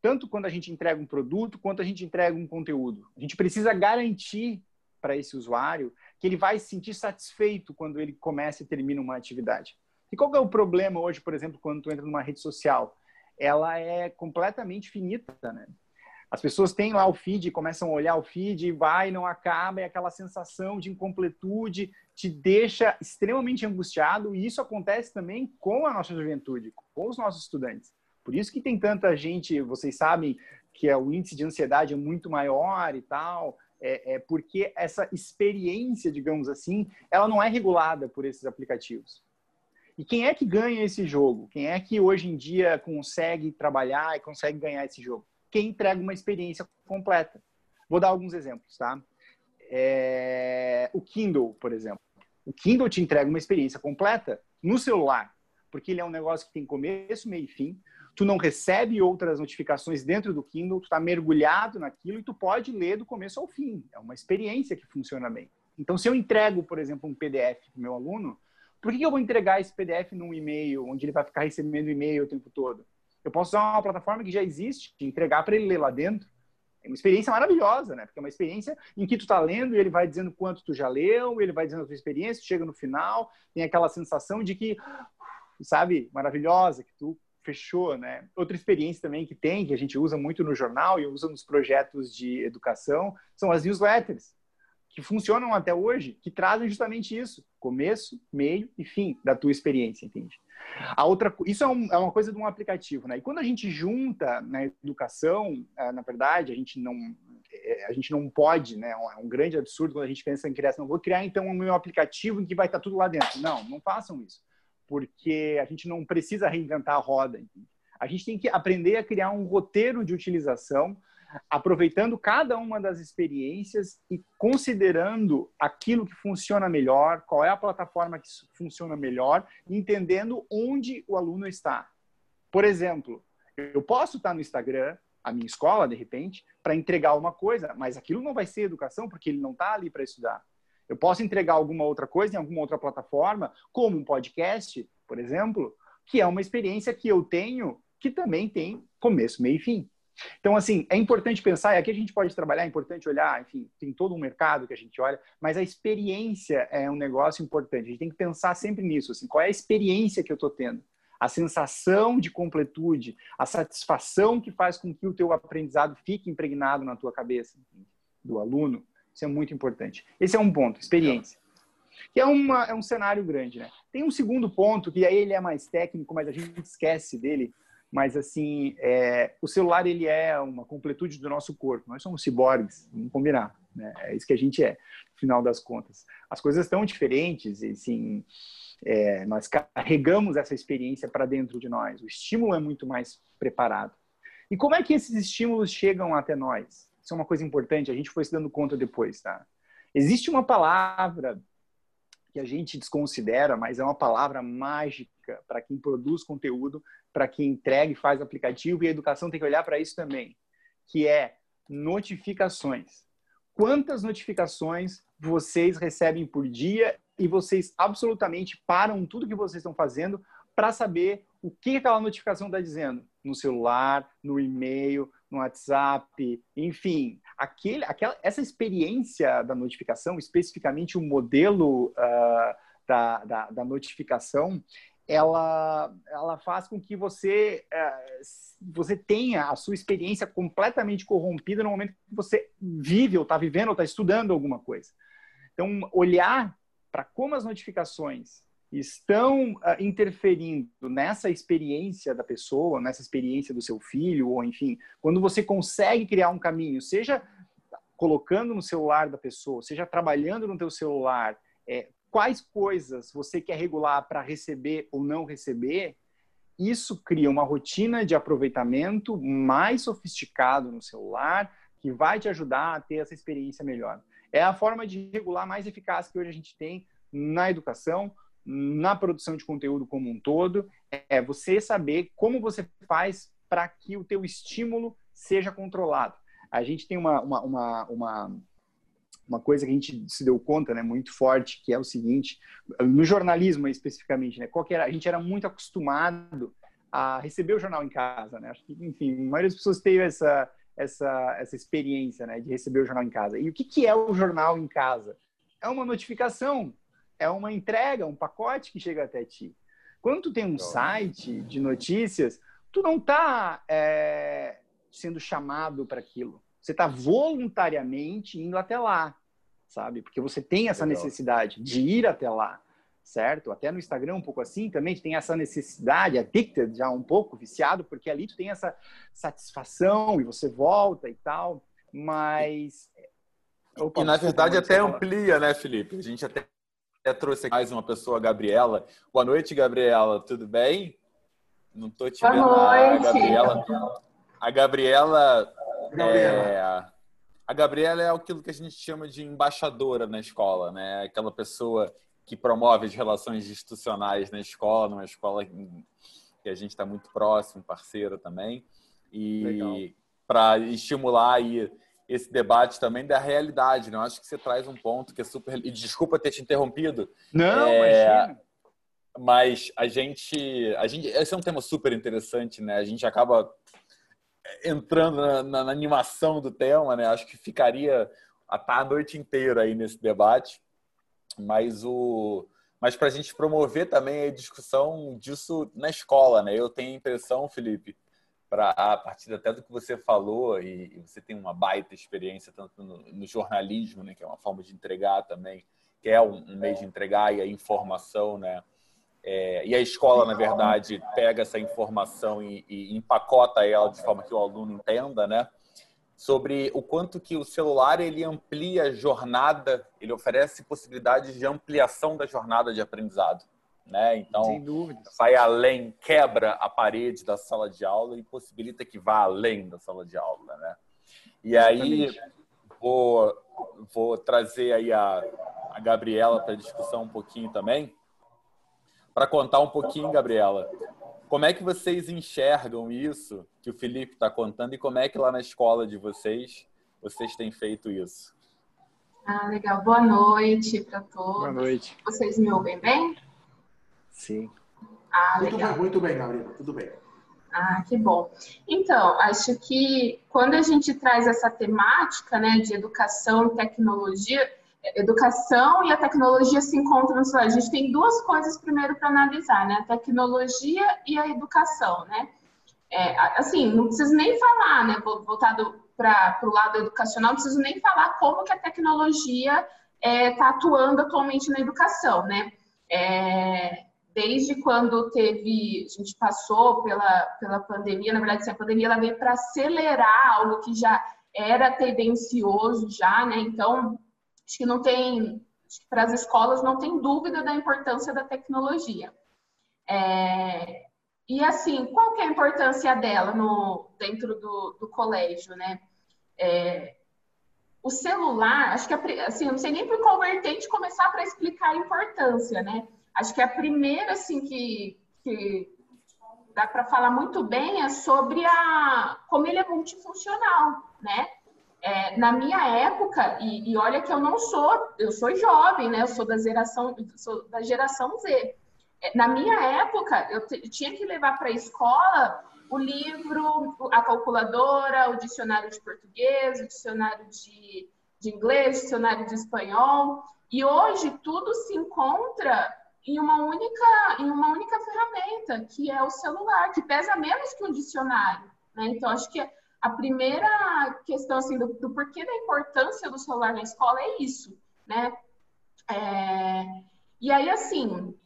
tanto quando a gente entrega um produto, quanto a gente entrega um conteúdo? A gente precisa garantir para esse usuário que ele vai se sentir satisfeito quando ele começa e termina uma atividade. E qual é o problema hoje, por exemplo, quando tu entra numa rede social? Ela é completamente finita, né? As pessoas têm lá o feed, começam a olhar o feed, e vai, não acaba, e aquela sensação de incompletude te deixa extremamente angustiado, e isso acontece também com a nossa juventude, com os nossos estudantes. Por isso que tem tanta gente, vocês sabem que é, o índice de ansiedade é muito maior e tal, é, é porque essa experiência, digamos assim, ela não é regulada por esses aplicativos. E quem é que ganha esse jogo? Quem é que hoje em dia consegue trabalhar e consegue ganhar esse jogo? Quem entrega uma experiência completa. Vou dar alguns exemplos, tá? É... O Kindle, por exemplo. O Kindle te entrega uma experiência completa no celular, porque ele é um negócio que tem começo, meio e fim. Tu não recebe outras notificações dentro do Kindle, tu está mergulhado naquilo e tu pode ler do começo ao fim. É uma experiência que funciona bem. Então, se eu entrego, por exemplo, um PDF para meu aluno, por que eu vou entregar esse PDF num e-mail, onde ele vai ficar recebendo e-mail o tempo todo? Eu posso usar uma plataforma que já existe, entregar para ele ler lá dentro. É uma experiência maravilhosa, né? Porque é uma experiência em que tu está lendo e ele vai dizendo quanto tu já leu, ele vai dizendo a tua experiência, chega no final, tem aquela sensação de que, sabe, maravilhosa, que tu fechou, né? Outra experiência também que tem, que a gente usa muito no jornal e usa nos projetos de educação, são as newsletters que funcionam até hoje, que trazem justamente isso, começo, meio e fim da tua experiência, entende? A outra, isso é, um, é, uma coisa de um aplicativo, né? E quando a gente junta na educação, eh, na verdade, a gente não eh, a gente não pode, né? É um grande absurdo quando a gente pensa em criação. Vou criar então um meu aplicativo em que vai estar tudo lá dentro. Não, não façam isso, porque a gente não precisa reinventar a roda. Entende? A gente tem que aprender a criar um roteiro de utilização aproveitando cada uma das experiências e considerando aquilo que funciona melhor, qual é a plataforma que funciona melhor, entendendo onde o aluno está. Por exemplo, eu posso estar no Instagram, a minha escola, de repente, para entregar uma coisa, mas aquilo não vai ser educação porque ele não está ali para estudar. Eu posso entregar alguma outra coisa em alguma outra plataforma, como um podcast, por exemplo, que é uma experiência que eu tenho que também tem começo, meio e fim. Então, assim, é importante pensar, e aqui a gente pode trabalhar, é importante olhar, enfim, tem todo um mercado que a gente olha, mas a experiência é um negócio importante. A gente tem que pensar sempre nisso, assim, qual é a experiência que eu estou tendo? A sensação de completude, a satisfação que faz com que o teu aprendizado fique impregnado na tua cabeça, do aluno, isso é muito importante. Esse é um ponto, experiência. Que é, uma, é um cenário grande, né? Tem um segundo ponto, que aí ele é mais técnico, mas a gente esquece dele, mas assim é, o celular ele é uma completude do nosso corpo. Nós somos ciborgues vamos combinar né? é isso que a gente é no final das contas. As coisas estão diferentes e assim é, nós carregamos essa experiência para dentro de nós. O estímulo é muito mais preparado. E como é que esses estímulos chegam até nós? Isso é uma coisa importante a gente foi se dando conta depois tá? Existe uma palavra que a gente desconsidera, mas é uma palavra mágica para quem produz conteúdo, para quem entrega e faz aplicativo, e a educação tem que olhar para isso também, que é notificações. Quantas notificações vocês recebem por dia e vocês absolutamente param tudo que vocês estão fazendo para saber o que aquela notificação está dizendo no celular, no e-mail, no WhatsApp, enfim, aquele, aquela, essa experiência da notificação, especificamente o modelo uh, da, da, da, notificação, ela, ela faz com que você, uh, você tenha a sua experiência completamente corrompida no momento que você vive, ou está vivendo, ou está estudando alguma coisa. Então, olhar para como as notificações estão uh, interferindo nessa experiência da pessoa, nessa experiência do seu filho, ou enfim, quando você consegue criar um caminho, seja colocando no celular da pessoa, seja trabalhando no teu celular, é, quais coisas você quer regular para receber ou não receber, isso cria uma rotina de aproveitamento mais sofisticado no celular, que vai te ajudar a ter essa experiência melhor. É a forma de regular mais eficaz que hoje a gente tem na educação, na produção de conteúdo como um todo, é você saber como você faz para que o teu estímulo seja controlado. A gente tem uma, uma, uma, uma, uma coisa que a gente se deu conta, né, muito forte, que é o seguinte, no jornalismo especificamente, né, qual era, a gente era muito acostumado a receber o jornal em casa, né, acho que, enfim, a maioria das pessoas teve essa, essa, essa experiência, né, de receber o jornal em casa. E o que, que é o jornal em casa? É uma notificação é uma entrega, um pacote que chega até ti. Quando tu tem um site de notícias, tu não está é, sendo chamado para aquilo. Você está voluntariamente indo até lá, sabe? Porque você tem essa Legal. necessidade de ir até lá, certo? Até no Instagram um pouco assim também tem essa necessidade, addicted já um pouco, viciado, porque ali tu tem essa satisfação e você volta e tal, mas... Opa, e na verdade até amplia, né, Felipe? A gente até trouxe aqui mais uma pessoa, a Gabriela. Boa noite, Gabriela. Tudo bem? Não estou te vendo. Boa noite. A Gabriela, a Gabriela, é, a Gabriela é aquilo que a gente chama de embaixadora na escola, né? Aquela pessoa que promove as relações institucionais na escola, numa escola que a gente está muito próximo, parceira também. E para estimular aí esse debate também da realidade, né? Eu acho que você traz um ponto que é super. E desculpa ter te interrompido. Não, é... imagina. Mas a gente, a gente. Esse é um tema super interessante, né? A gente acaba entrando na, na, na animação do tema, né? Acho que ficaria a, a noite inteira aí nesse debate. Mas o. Mas para a gente promover também a discussão disso na escola, né? Eu tenho a impressão, Felipe, para a partir até do que você falou e, e você tem uma baita experiência tanto no, no, jornalismo, né, que é uma forma de entregar também, que é um, um meio de entregar e a informação, né? É, e a escola, na verdade, pega essa informação e, e, empacota ela de forma que o aluno entenda, né? Sobre o quanto que o celular ele amplia a jornada, ele oferece possibilidades de ampliação da jornada de aprendizado né? Então, vai além, quebra a parede da sala de aula e possibilita que vá além da sala de aula, né? E aí vou, vou trazer aí a, a Gabriela para discussão um pouquinho também, para contar um pouquinho, Gabriela, como é que vocês enxergam isso que o Felipe está contando e como é que lá na escola de vocês vocês têm feito isso? Ah, legal. Boa noite para todos. Boa noite. Vocês me ouvem bem? Sim. Ah, muito bem, muito bem, Gabriela, tudo bem. Ah, que bom. Então, acho que quando a gente traz essa temática, né, de educação e tecnologia, educação e a tecnologia se encontram no celular. A gente tem duas coisas primeiro para analisar, né, a tecnologia e a educação, né. É, assim, não preciso nem falar, né, voltado para o lado educacional, não preciso nem falar como que a tecnologia está é, tá atuando atualmente na educação, né. É, desde quando teve, a gente passou pela, pela pandemia, na verdade, a pandemia ela veio para acelerar algo que já era tendencioso já, né? Então, acho que não tem, para as escolas não tem dúvida da importância da tecnologia. É, e assim, qual que é a importância dela no, dentro do, do colégio, né? É, o celular, acho que assim, eu não sei nem por qual vertente começar para explicar a importância, né? Acho que a primeira, assim, que, que dá para falar muito bem é sobre a, como ele é multifuncional, né? É, na minha época, e, e, olha que eu não sou, eu sou jovem, né? Eu sou da geração, sou da geração Z. É, na minha época, eu, tinha que levar para a escola o livro, a calculadora, o dicionário de português, o dicionário de, de inglês, o dicionário de espanhol. E hoje tudo se encontra em uma única em uma única ferramenta, que é o celular, que pesa menos que um dicionário. Né? Então, acho que a primeira questão assim, do, do porquê da importância do celular na escola é isso. Né? É... E aí, assim,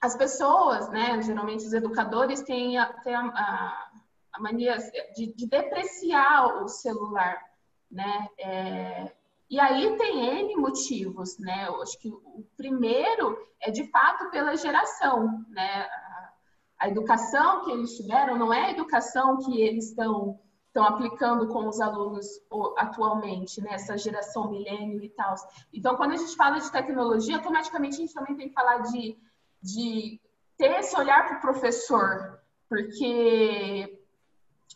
as pessoas, né, geralmente os educadores, têm a, têm a, a, a mania de, de, depreciar o celular. Né? É... E aí tem N motivos, né? Eu acho que o primeiro é de fato pela geração, né? A educação que eles tiveram não é a educação que eles estão estão aplicando com os alunos atualmente, nessa né? geração milênio e tal. Então, quando a gente fala de tecnologia, automaticamente a gente também tem que falar de, de ter esse olhar para o professor, porque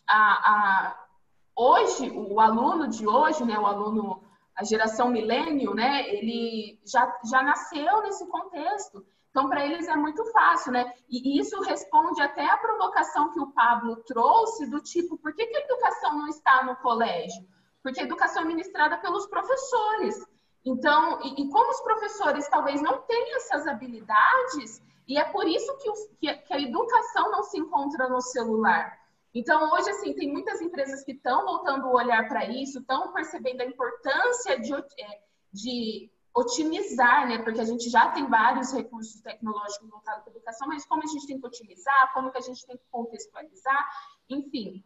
a, a, hoje, o aluno de hoje, né, o aluno a geração milênio, né, ele já, já nasceu nesse contexto. Então, para eles é muito fácil, né? E isso responde até à provocação que o Pablo trouxe, do tipo, por que, que a educação não está no colégio? Porque a educação é ministrada pelos professores. Então, e, e como os professores talvez não tenham essas habilidades, e é por isso que, que, que a educação não se encontra no celular. Então, hoje, assim, tem muitas empresas que estão voltando o olhar para isso, estão percebendo a importância de, é, de otimizar, né? Porque a gente já tem vários recursos tecnológicos voltados para educação, mas como a gente tem que otimizar, como que a gente tem que contextualizar, enfim.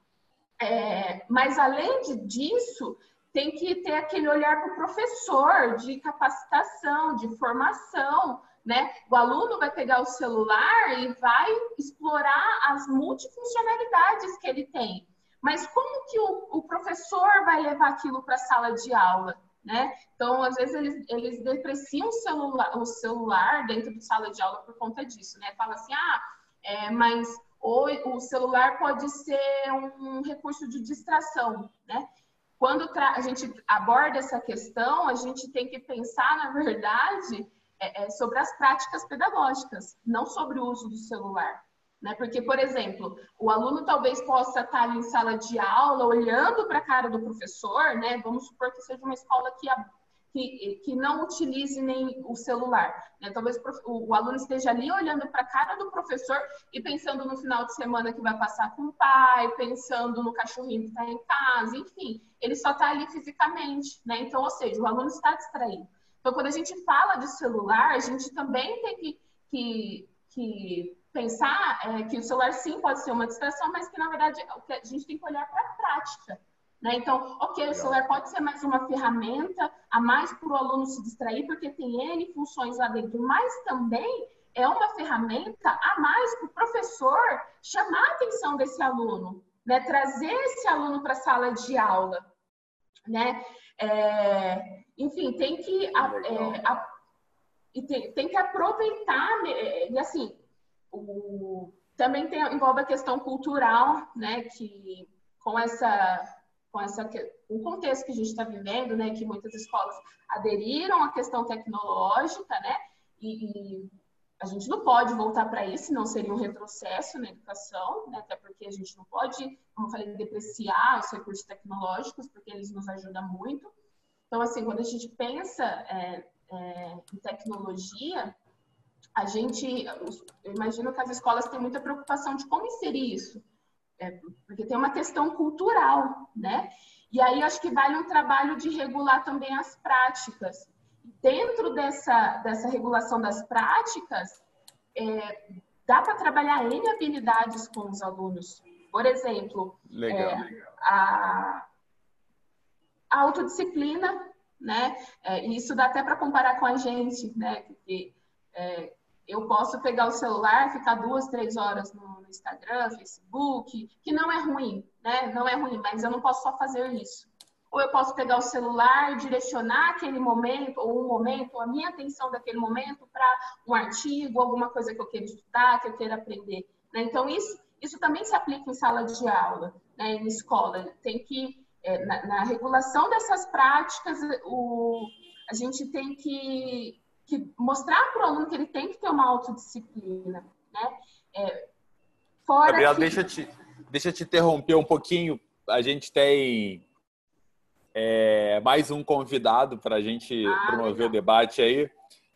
É, mas além disso, tem que ter aquele olhar para o professor de capacitação, de formação, né? O aluno vai pegar o celular e vai explorar as multifuncionalidades que ele tem. Mas como que o, o professor vai levar aquilo para a sala de aula? Né? Então, às vezes, eles, eles depreciam o celular, o celular dentro de sala de aula por conta disso, né? Fala assim, ah, é, mas o, celular pode ser um recurso de distração, né? Quando a gente aborda essa questão, a gente tem que pensar, na verdade, é, é sobre as práticas pedagógicas, não sobre o uso do celular. Né? Porque, por exemplo, o aluno talvez possa estar ali em sala de aula, olhando para a cara do professor, né? Vamos supor que seja uma escola que, a, que, que não utilize nem o celular. Né? Talvez o, o, aluno esteja ali olhando para a cara do professor e pensando no final de semana que vai passar com o pai, pensando no cachorrinho que está em casa, enfim, ele só está ali fisicamente, né? Então, ou seja, o aluno está distraído. Então, quando a gente fala de celular, a gente também tem que, que, que pensar é, que o celular sim pode ser uma distração, mas que na verdade a gente tem que olhar para a prática. Né? Então, ok, o celular pode ser mais uma ferramenta a mais para o aluno se distrair, porque tem N funções lá dentro, mas também é uma ferramenta a mais para o professor chamar a atenção desse aluno, né? trazer esse aluno para a sala de aula. Né? É, enfim, tem que, é, a, tem, tem, que aproveitar, né, e assim, o, também tem, envolve a questão cultural, né, que com essa, com essa, o contexto que a gente está vivendo, né, que muitas escolas aderiram à questão tecnológica, né, e, e a gente não pode voltar para isso, não seria um retrocesso na educação, né? até porque a gente não pode, como eu falei, depreciar os recursos tecnológicos, porque eles nos ajudam muito. Então, assim, quando a gente pensa é, é, em tecnologia, a gente, eu imagino que as escolas têm muita preocupação de como inserir isso, é, porque tem uma questão cultural, né? E aí acho que vale um trabalho de regular também as práticas. Dentro dessa, dessa regulação das práticas, é, dá para trabalhar N habilidades com os alunos. Por exemplo, é, a, a autodisciplina, né? É, isso dá até para comparar com a gente, né? Porque é, eu posso pegar o celular, ficar duas, três horas no Instagram, Facebook, que não é ruim, né? Não é ruim, mas eu não posso só fazer isso. Ou eu posso pegar o celular, direcionar aquele momento, ou um momento, a minha atenção daquele momento para um artigo, alguma coisa que eu queira estudar, que eu queira aprender. Né? Então, isso, isso também se aplica em sala de aula, né? em escola. Tem que é, na, na, regulação dessas práticas, o, a gente tem que, que mostrar para o aluno que ele tem que ter uma autodisciplina, né? É, fora Gabriel, que... deixa, te, deixa eu te interromper um pouquinho. A gente tem é, mais um convidado para a gente ah, promover legal. o debate aí.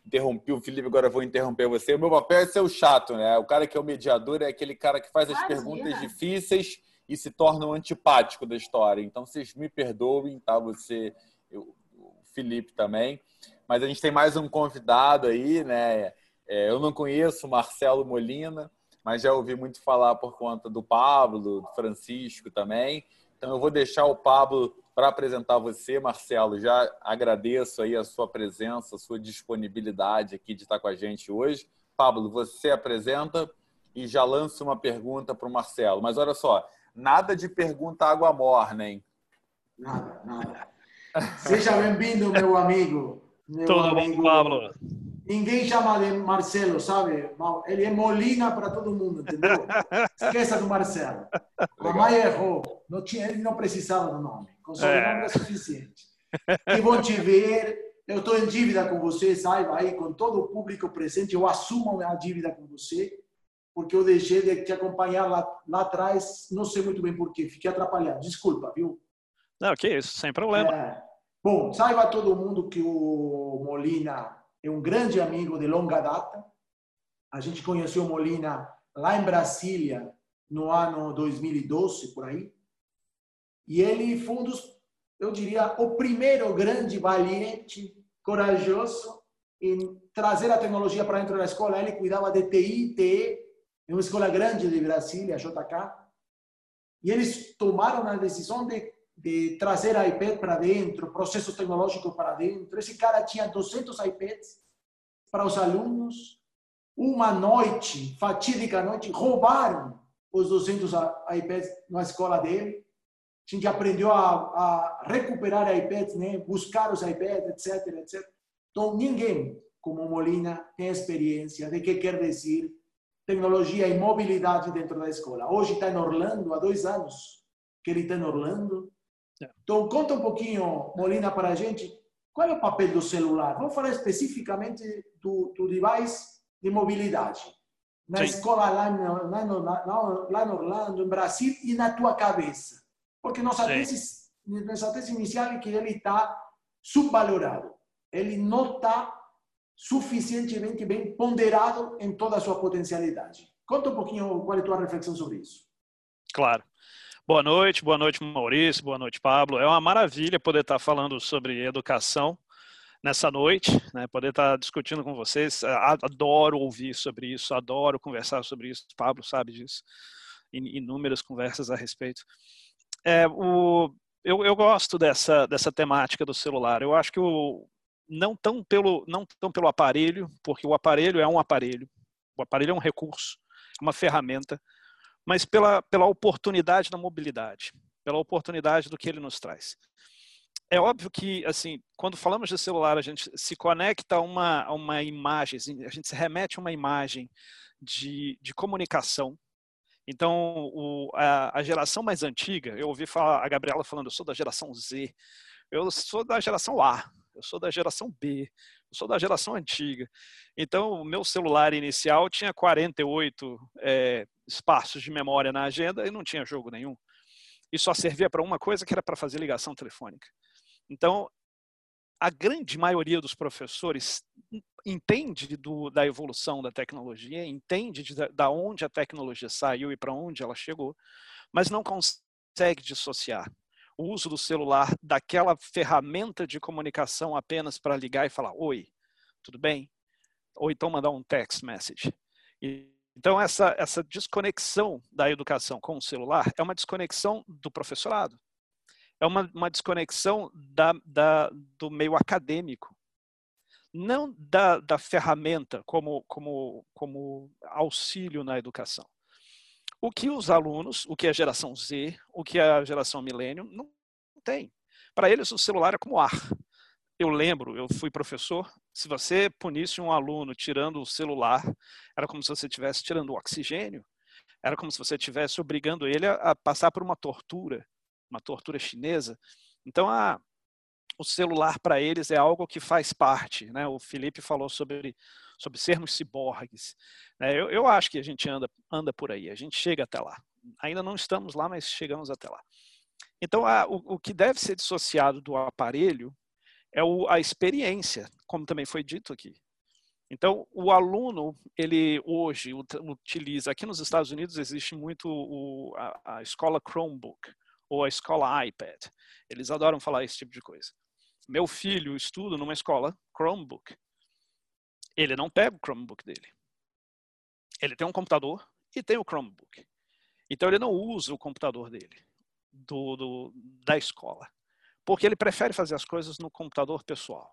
Interrompi o Felipe, agora vou interromper você. O meu papel é ser o chato, né? O cara que é o mediador é aquele cara que faz as Imagina. perguntas difíceis e se torna um antipático da história. Então, vocês me perdoem, tá? Você, eu, o Felipe também. Mas a gente tem mais um convidado aí, né? É, eu não conheço Marcelo Molina, mas já ouvi muito falar por conta do Pablo, do Francisco também. Então eu vou deixar o Pablo para apresentar você, Marcelo. Já agradeço aí a sua presença, a sua disponibilidade aqui de estar com a gente hoje. Pablo, você apresenta e já lança uma pergunta para o Marcelo. Mas olha só, nada de pergunta água morna, hein? Nada, nada. Seja bem-vindo, meu amigo. Meu Tudo amigo. bom, Pablo? Ninguém chama de Marcelo, sabe? Ele é Molina para todo mundo, entendeu? Esqueça do Marcelo. A mãe errou. Não tinha, ele não precisava do nome. Com o sobrenome é. é suficiente. E vou te ver. Eu estou em dívida com você, saiba aí, com todo o público presente. Eu assumo a dívida com você, porque eu deixei de te acompanhar lá, lá atrás. Não sei muito bem porquê. Fiquei atrapalhado. Desculpa, viu? Não, que isso, sem problema. É. Bom, saiba todo mundo que o Molina é um grande amigo de longa data. A gente conheceu o Molina lá em Brasília no ano 2012, por aí. E ele foi um dos, eu diria, o primeiro grande valiente, corajoso em trazer a tecnologia para dentro da escola. Ele cuidava de TI, TE, em uma escola grande de Brasília, JK. E eles tomaram a decisão de de trazer iPad para dentro, processos tecnológicos para dentro. Esse cara tinha 200 iPads para os alunos. Uma noite, fatídica noite, roubaram os 200 iPads na escola dele. A gente aprendeu a, a recuperar iPads, né? buscar os iPads, etc, etc. Então, ninguém como Molina tem experiência de que quer dizer tecnologia e mobilidade dentro da escola. Hoje está em Orlando, há dois anos que ele está em Orlando, então, conta um pouquinho, Molina, para a gente, qual é o papel do celular? Vamos falar especificamente do, do device de mobilidade. Na Sim. escola lá, lá, no, lá no Orlando, em Brasil, e na tua cabeça. Porque nossa tese, nossa tese inicial é que ele está subvalorado. Ele não está suficientemente bem ponderado em toda a sua potencialidade. Conta um pouquinho qual é a tua reflexão sobre isso. Claro. Boa noite, boa noite Maurício, boa noite Pablo. É uma maravilha poder estar falando sobre educação nessa noite, né? poder estar discutindo com vocês. Adoro ouvir sobre isso, adoro conversar sobre isso. Pablo sabe disso. Inúmeras conversas a respeito. É, o, eu, eu gosto dessa, dessa temática do celular. Eu acho que o, não tão pelo não tão pelo aparelho, porque o aparelho é um aparelho. O aparelho é um recurso, uma ferramenta mas pela, pela oportunidade da mobilidade, pela oportunidade do que ele nos traz. É óbvio que, assim, quando falamos de celular, a gente se conecta a uma, a uma imagem, a gente se remete a uma imagem de, de comunicação. Então, o, a, a geração mais antiga, eu ouvi falar, a Gabriela falando, eu sou da geração Z, eu sou da geração A, eu sou da geração B, eu sou da geração antiga. Então, o meu celular inicial tinha 48 é, espaços de memória na agenda e não tinha jogo nenhum. E só servia para uma coisa, que era para fazer ligação telefônica. Então, a grande maioria dos professores entende do, da evolução da tecnologia, entende de, da onde a tecnologia saiu e para onde ela chegou, mas não consegue dissociar o uso do celular daquela ferramenta de comunicação apenas para ligar e falar oi, tudo bem? Ou então mandar um text message. E então, essa, essa desconexão da educação com o celular é uma desconexão do professorado, é uma, uma desconexão da, da, do meio acadêmico, não da, da ferramenta como, como, como auxílio na educação. O que os alunos, o que a geração Z, o que a geração milênio não tem. Para eles, o celular é como ar eu lembro, eu fui professor, se você punisse um aluno tirando o celular, era como se você estivesse tirando o oxigênio, era como se você estivesse obrigando ele a, passar por uma tortura, uma tortura chinesa. Então, a, o celular para eles é algo que faz parte. Né? O Felipe falou sobre, sobre sermos ciborgues. Né? Eu, eu acho que a gente anda, anda por aí, a gente chega até lá. ainda não estamos lá, mas chegamos até lá. Então, a, o, o, que deve ser dissociado do aparelho é o, a experiência, como também foi dito aqui. Então, o aluno, ele hoje utiliza, aqui nos Estados Unidos existe muito o, a, a, escola Chromebook ou a escola iPad. Eles adoram falar esse tipo de coisa. Meu filho estuda numa escola Chromebook. Ele não pega o Chromebook dele. Ele tem um computador e tem o Chromebook. Então, ele não usa o computador dele, do, do da escola, porque ele prefere fazer as coisas no computador pessoal.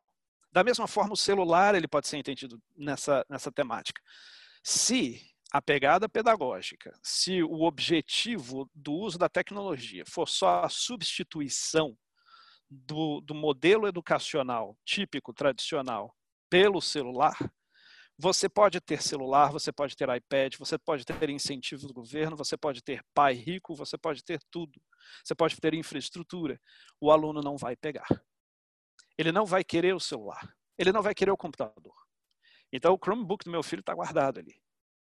Da mesma forma, o celular ele pode ser entendido nessa, nessa temática. Se a pegada pedagógica, se o objetivo do uso da tecnologia for só a substituição do, do modelo educacional típico, tradicional, pelo celular, você pode ter celular, você pode ter iPad, você pode ter incentivo do governo, você pode ter pai rico, você pode ter tudo. Você pode ter infraestrutura. O aluno não vai pegar ele não vai querer o celular, ele não vai querer o computador. Então o Chromebook do meu filho está guardado ali.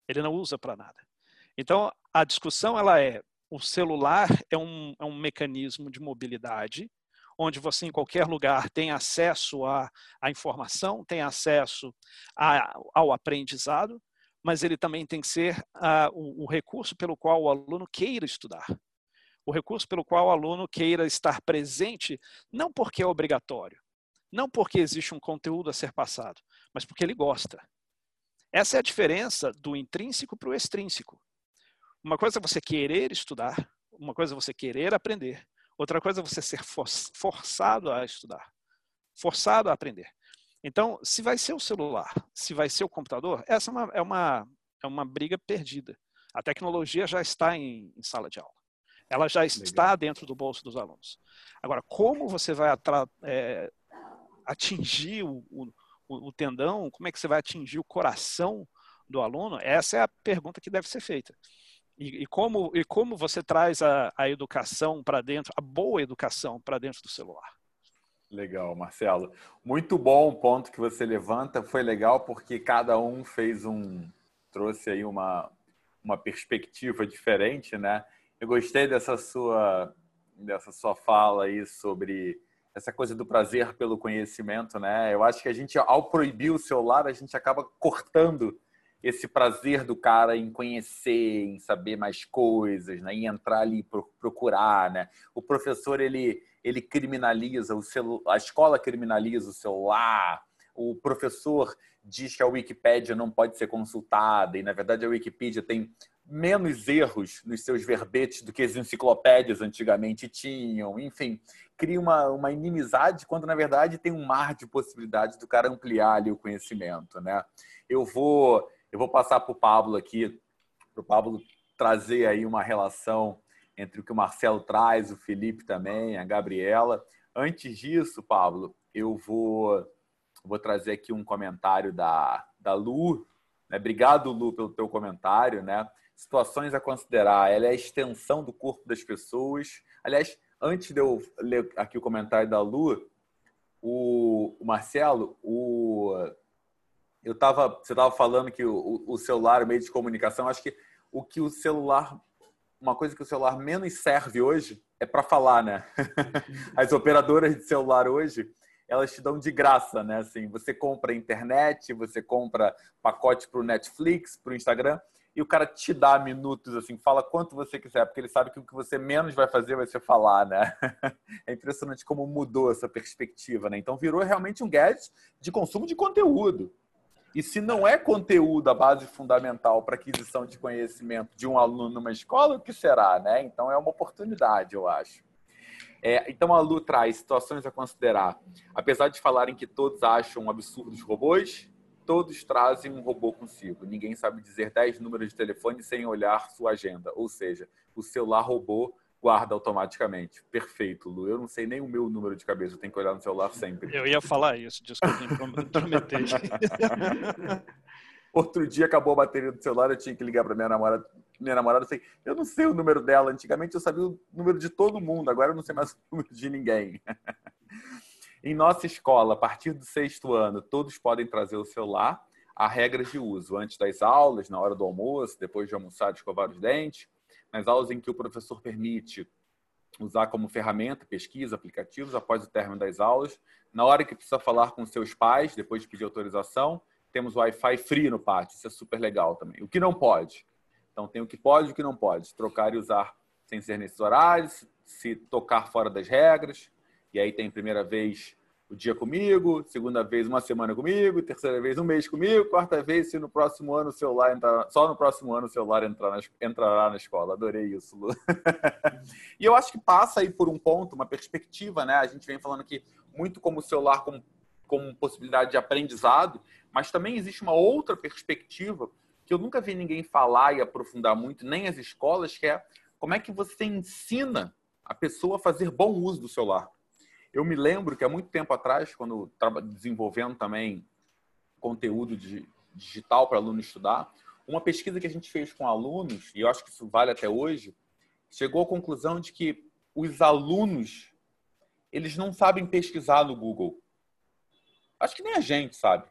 Ele não usa para nada. Então a discussão ela é o celular é um, é um mecanismo de mobilidade onde você em qualquer lugar tem acesso à, à informação, tem acesso a, ao aprendizado, mas ele também tem que ser o, o recurso pelo qual o aluno queira estudar o recurso pelo qual o aluno queira estar presente, não porque é obrigatório, não porque existe um conteúdo a ser passado, mas porque ele gosta. Essa é a diferença do intrínseco para o extrínseco. Uma coisa é você querer estudar, uma coisa é você querer aprender, outra coisa é você ser forçado a estudar, forçado a aprender. Então, se vai ser o celular, se vai ser o computador, essa é uma, é uma, é uma briga perdida. A tecnologia já está em, em sala de aula. Ela já está Legal. dentro do bolso dos alunos. Agora, como você vai é, atingir o, o, o, tendão, como é que você vai atingir o coração do aluno? Essa é a pergunta que deve ser feita. E, e como, e como você traz a, a educação para dentro, a boa educação para dentro do celular? Legal, Marcelo. Muito bom o ponto que você levanta. Foi legal porque cada um fez um trouxe aí uma, uma perspectiva diferente, né? Eu gostei dessa sua dessa sua fala aí sobre essa coisa do prazer pelo conhecimento, né? Eu acho que a gente, ao proibir o celular, a gente acaba cortando esse prazer do cara em conhecer, em saber mais coisas, né? em entrar ali procurar, né? O professor ele ele criminaliza o celular, a escola criminaliza o celular, o professor diz que a Wikipédia não pode ser consultada e na verdade a Wikipedia tem menos erros nos seus verbetes do que as enciclopédias antigamente tinham. Enfim, cria uma, uma inimizade quando, na verdade, tem um mar de possibilidades do cara ampliar ali o conhecimento. Né? Eu, vou, eu vou passar para o Pablo aqui, para o Pablo trazer aí uma relação entre o que o Marcelo traz, o Felipe também, a Gabriela. Antes disso, Pablo, eu vou, vou trazer aqui um comentário da, da Lu. Né? Obrigado, Lu, pelo teu comentário. Né? situações a considerar. Ela é a extensão do corpo das pessoas. Aliás, antes de eu ler aqui o comentário da Lu, o, Marcelo, o, eu tava, você estava falando que o, o celular, o meio de comunicação, acho que o que o celular, uma coisa que o celular menos serve hoje é para falar, né? As operadoras de celular hoje, elas te dão de graça, né? Assim, você compra internet, você compra pacote para o Netflix, para o Instagram, e o cara te dá minutos, assim, fala quanto você quiser, porque ele sabe que o que você menos vai fazer vai ser falar, né? É impressionante como mudou essa perspectiva, né? Então virou realmente um gadget de consumo de conteúdo. E se não é conteúdo a base fundamental para aquisição de conhecimento de um aluno numa escola, o que será, né? Então é uma oportunidade, eu acho. É, então a Lu traz situações a considerar. Apesar de falarem que todos acham absurdos robôs, todos trazem um robô consigo. Ninguém sabe dizer 10 números de telefone sem olhar sua agenda. Ou seja, o celular robô guarda automaticamente. Perfeito, Lu. Eu não sei nem o meu número de cabeça, eu tenho que olhar no celular sempre. Eu ia falar isso, desculpa, prometer. Outro dia acabou a bateria do celular, eu tinha que ligar para minha namorada. Minha namorada, sei, eu não sei o número dela. Antigamente eu sabia o número de todo mundo, agora eu não sei mais o número de ninguém. Em nossa escola, a partir do sexto ano, todos podem trazer o celular. Há regras de uso antes das aulas, na hora do almoço, depois de almoçar, de escovar os dentes. Nas aulas em que o professor permite usar como ferramenta pesquisa, aplicativos após o término das aulas. Na hora que precisa falar com seus pais, depois de pedir autorização, temos Wi-Fi free no pátio, isso é super legal também. O que não pode? Então tem o que pode e o que não pode. Trocar e usar sem ser nesses horários, se tocar fora das regras. E aí tem primeira vez o dia comigo, segunda vez uma semana comigo, terceira vez um mês comigo, quarta vez se no próximo ano o celular entrar, só no próximo ano o celular entrar na, entrará na escola. Adorei isso, Lu. e eu acho que passa aí por um ponto, uma perspectiva, né? A gente vem falando aqui muito como o celular como, como possibilidade de aprendizado, mas também existe uma outra perspectiva que eu nunca vi ninguém falar e aprofundar muito, nem as escolas, que é como é que você ensina a pessoa a fazer bom uso do celular. Eu me lembro que há muito tempo atrás, quando estava desenvolvendo também conteúdo de, digital para aluno estudar, uma pesquisa que a gente fez com alunos, e eu acho que isso vale até hoje, chegou à conclusão de que os alunos eles não sabem pesquisar no Google. Acho que nem a gente sabe.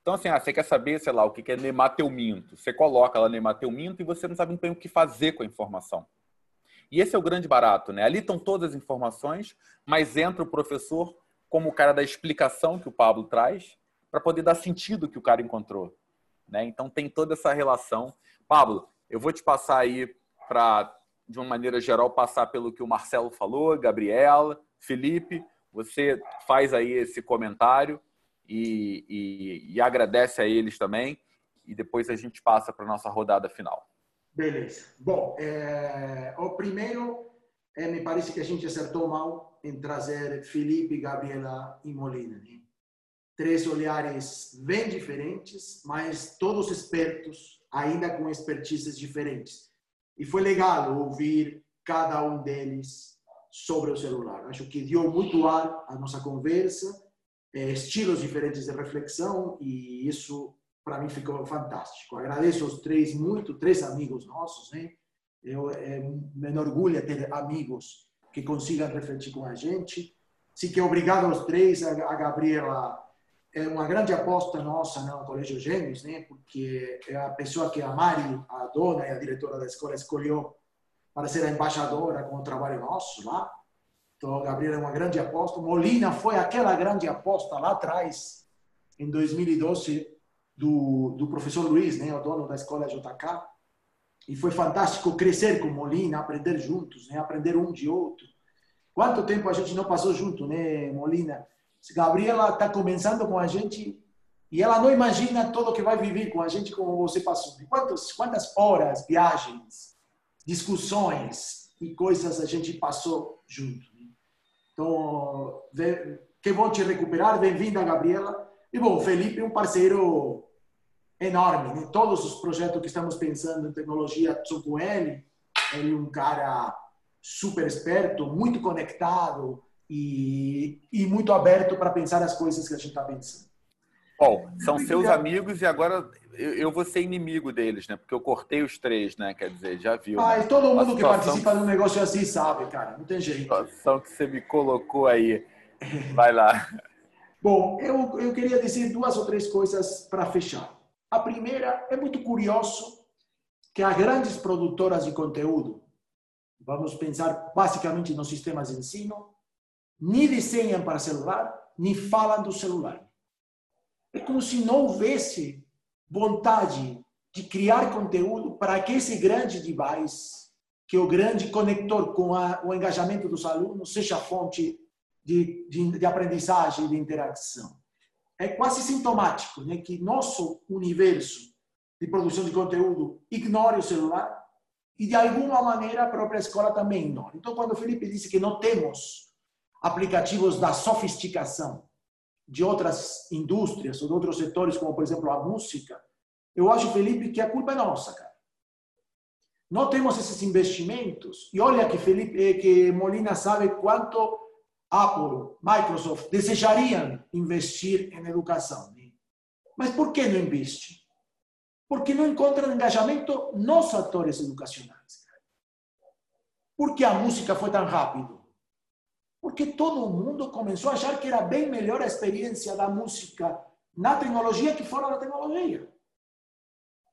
Então, assim, ah, você quer saber, sei lá, o que é nemateuminto. Você coloca lá nemateuminto e você não sabe bem o que fazer com a informação. E esse é o grande barato, né? Ali estão todas as informações, mas entra o professor como o cara da explicação que o Pablo traz, para poder dar sentido que o cara encontrou. Né? Então tem toda essa relação. Pablo, eu vou te passar aí para, de uma maneira geral, passar pelo que o Marcelo falou, Gabriela, Felipe, você faz aí esse comentário e, e, e agradece a eles também, e depois a gente passa para a nossa rodada final. Beleza. Bom, é, o primeiro, é, me parece que a gente acertou mal em trazer Felipe, Gabriela e Molina. Né? Três olhares bem diferentes, mas todos espertos, ainda com expertises diferentes. E foi legal ouvir cada um deles sobre o celular. Acho que deu muito ar à nossa conversa, é, estilos diferentes de reflexão, e isso para mim ficou fantástico. Agradeço aos três muito, três amigos nossos, né? Eu é, me orgulho ter amigos que consigam refletir com a gente. Sim, que obrigado aos três. A, a Gabriela é uma grande aposta nossa no Colégio Gêmeos, né? Porque é a pessoa que a Mari, a dona e a diretora da escola, escolheu para ser a embaixadora com o trabalho nosso lá. Então, Gabriela é uma grande aposta. Molina foi aquela grande aposta lá atrás, em 2012, do, do professor Luiz, né, o dono da escola JK, e foi fantástico crescer com Molina, aprender juntos, né, aprender um de outro. Quanto tempo a gente não passou junto, né, Molina? Gabriela está começando com a gente e ela não imagina todo o que vai viver com a gente como você passou. Quantas, quantas horas, viagens, discussões e coisas a gente passou junto. Né? Então, que bom te recuperar. Bem-vinda, Gabriela. E bom, Felipe, um parceiro enorme. Né? Todos os projetos que estamos pensando em tecnologia são com ele. Ele é um cara super esperto, muito conectado e, e muito aberto para pensar as coisas que a gente está pensando. Bom, são seus amigos e agora eu, eu, vou ser inimigo deles, né? Porque eu cortei os três, né? Quer dizer, já viu. Ah, né? todo mundo que participa de um negócio assim sabe, cara. Não tem jeito. A situação que você me colocou aí. Vai lá. Bom, eu, eu queria dizer duas ou três coisas para fechar. A primeira é muito curioso que as grandes produtoras de conteúdo, vamos pensar basicamente nos sistemas de ensino, nem desenham para celular, nem falam do celular. É como se não houvesse vontade de criar conteúdo para que esse grande device, que é o grande conector com a, o engajamento dos alunos, seja fonte de, de, de aprendizagem e de interação é quase sintomático né, que nosso universo de produção de conteúdo ignore o celular e, de alguma maneira, a própria escola também ignora. Então, quando o Felipe disse que não temos aplicativos da sofisticação de outras indústrias ou de outros setores, como, por exemplo, a música, eu acho, Felipe, que a culpa é nossa, cara. Não temos esses investimentos. E olha que Felipe, eh, que Molina sabe quanto Apple, Microsoft desejariam investir em educação. Mas por que não investe? Porque não encontram engajamento nos atores educacionais. Por que a música foi tão rápido? Porque todo mundo começou a achar que era bem melhor a experiência da música na tecnologia que fora da tecnologia.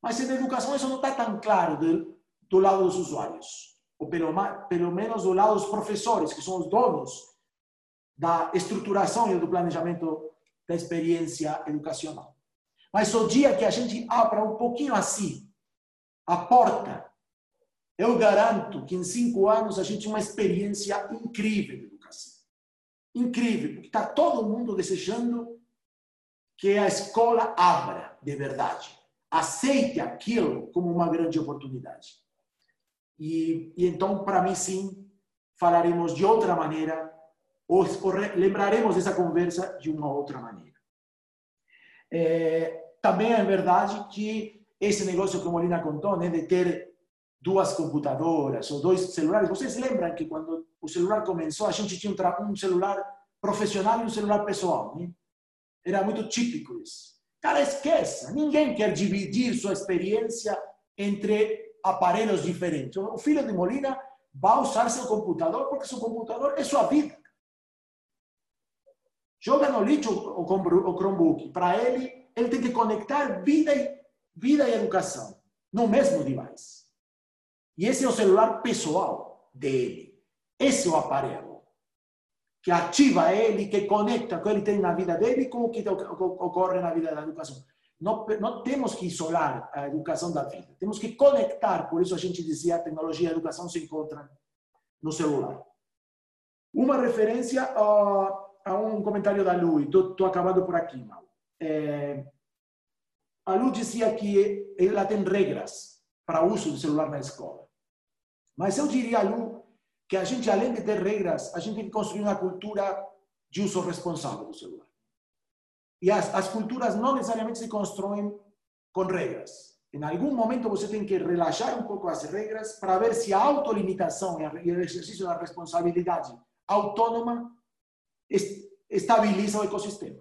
Mas na educação isso não está tão claro do, do lado dos usuários. ou pelo, pelo menos do lado dos professores, que são os donos da estruturação e do planejamento da experiência educacional. Mas o dia que a gente abra um pouquinho assim a porta, eu garanto que em cinco anos a gente tem uma experiência incrível de educação. Incrível, porque está todo mundo desejando que a escola abra de verdade. Aceite aquilo como uma grande oportunidade. E, e então, para mim, sim, falaremos de outra maneira ou, lembraremos dessa conversa de uma outra maneira. É, também é verdade que esse negócio que o Molina contou, né, de ter duas computadoras ou dois celulares, vocês lembram que quando o celular começou, a gente tinha um celular profissional e um celular pessoal, né? Era muito típico isso. Cara, esqueça, ninguém quer dividir sua experiência entre aparelhos diferentes. O filho de Molina vai usar seu computador porque seu computador é sua vida. Joga no lixo o Chromebook. Para ele, ele tem que conectar vida e, vida e educação no mesmo device. E esse é o celular pessoal dele. Esse é o aparelho que ativa ele, que conecta o que ele tem na vida dele com o que ocorre na vida da educação. Não, não temos que isolar a educação da vida. Temos que conectar. Por isso a gente dizia a tecnologia e a educação se encontram no celular. Uma referência uh, a um comentário da Lu, estou acabando por aqui, Mal. É, a Lu dizia que ela tem regras para o uso do celular na escola. Mas eu diria, Lu, que a gente, além de ter regras, a gente tem que construir uma cultura de uso responsável do celular. E as, as culturas não necessariamente se constroem com regras. Em algum momento você tem que relaxar um pouco as regras para ver se a autolimitação e o exercício da responsabilidade autônoma estabiliza o ecossistema.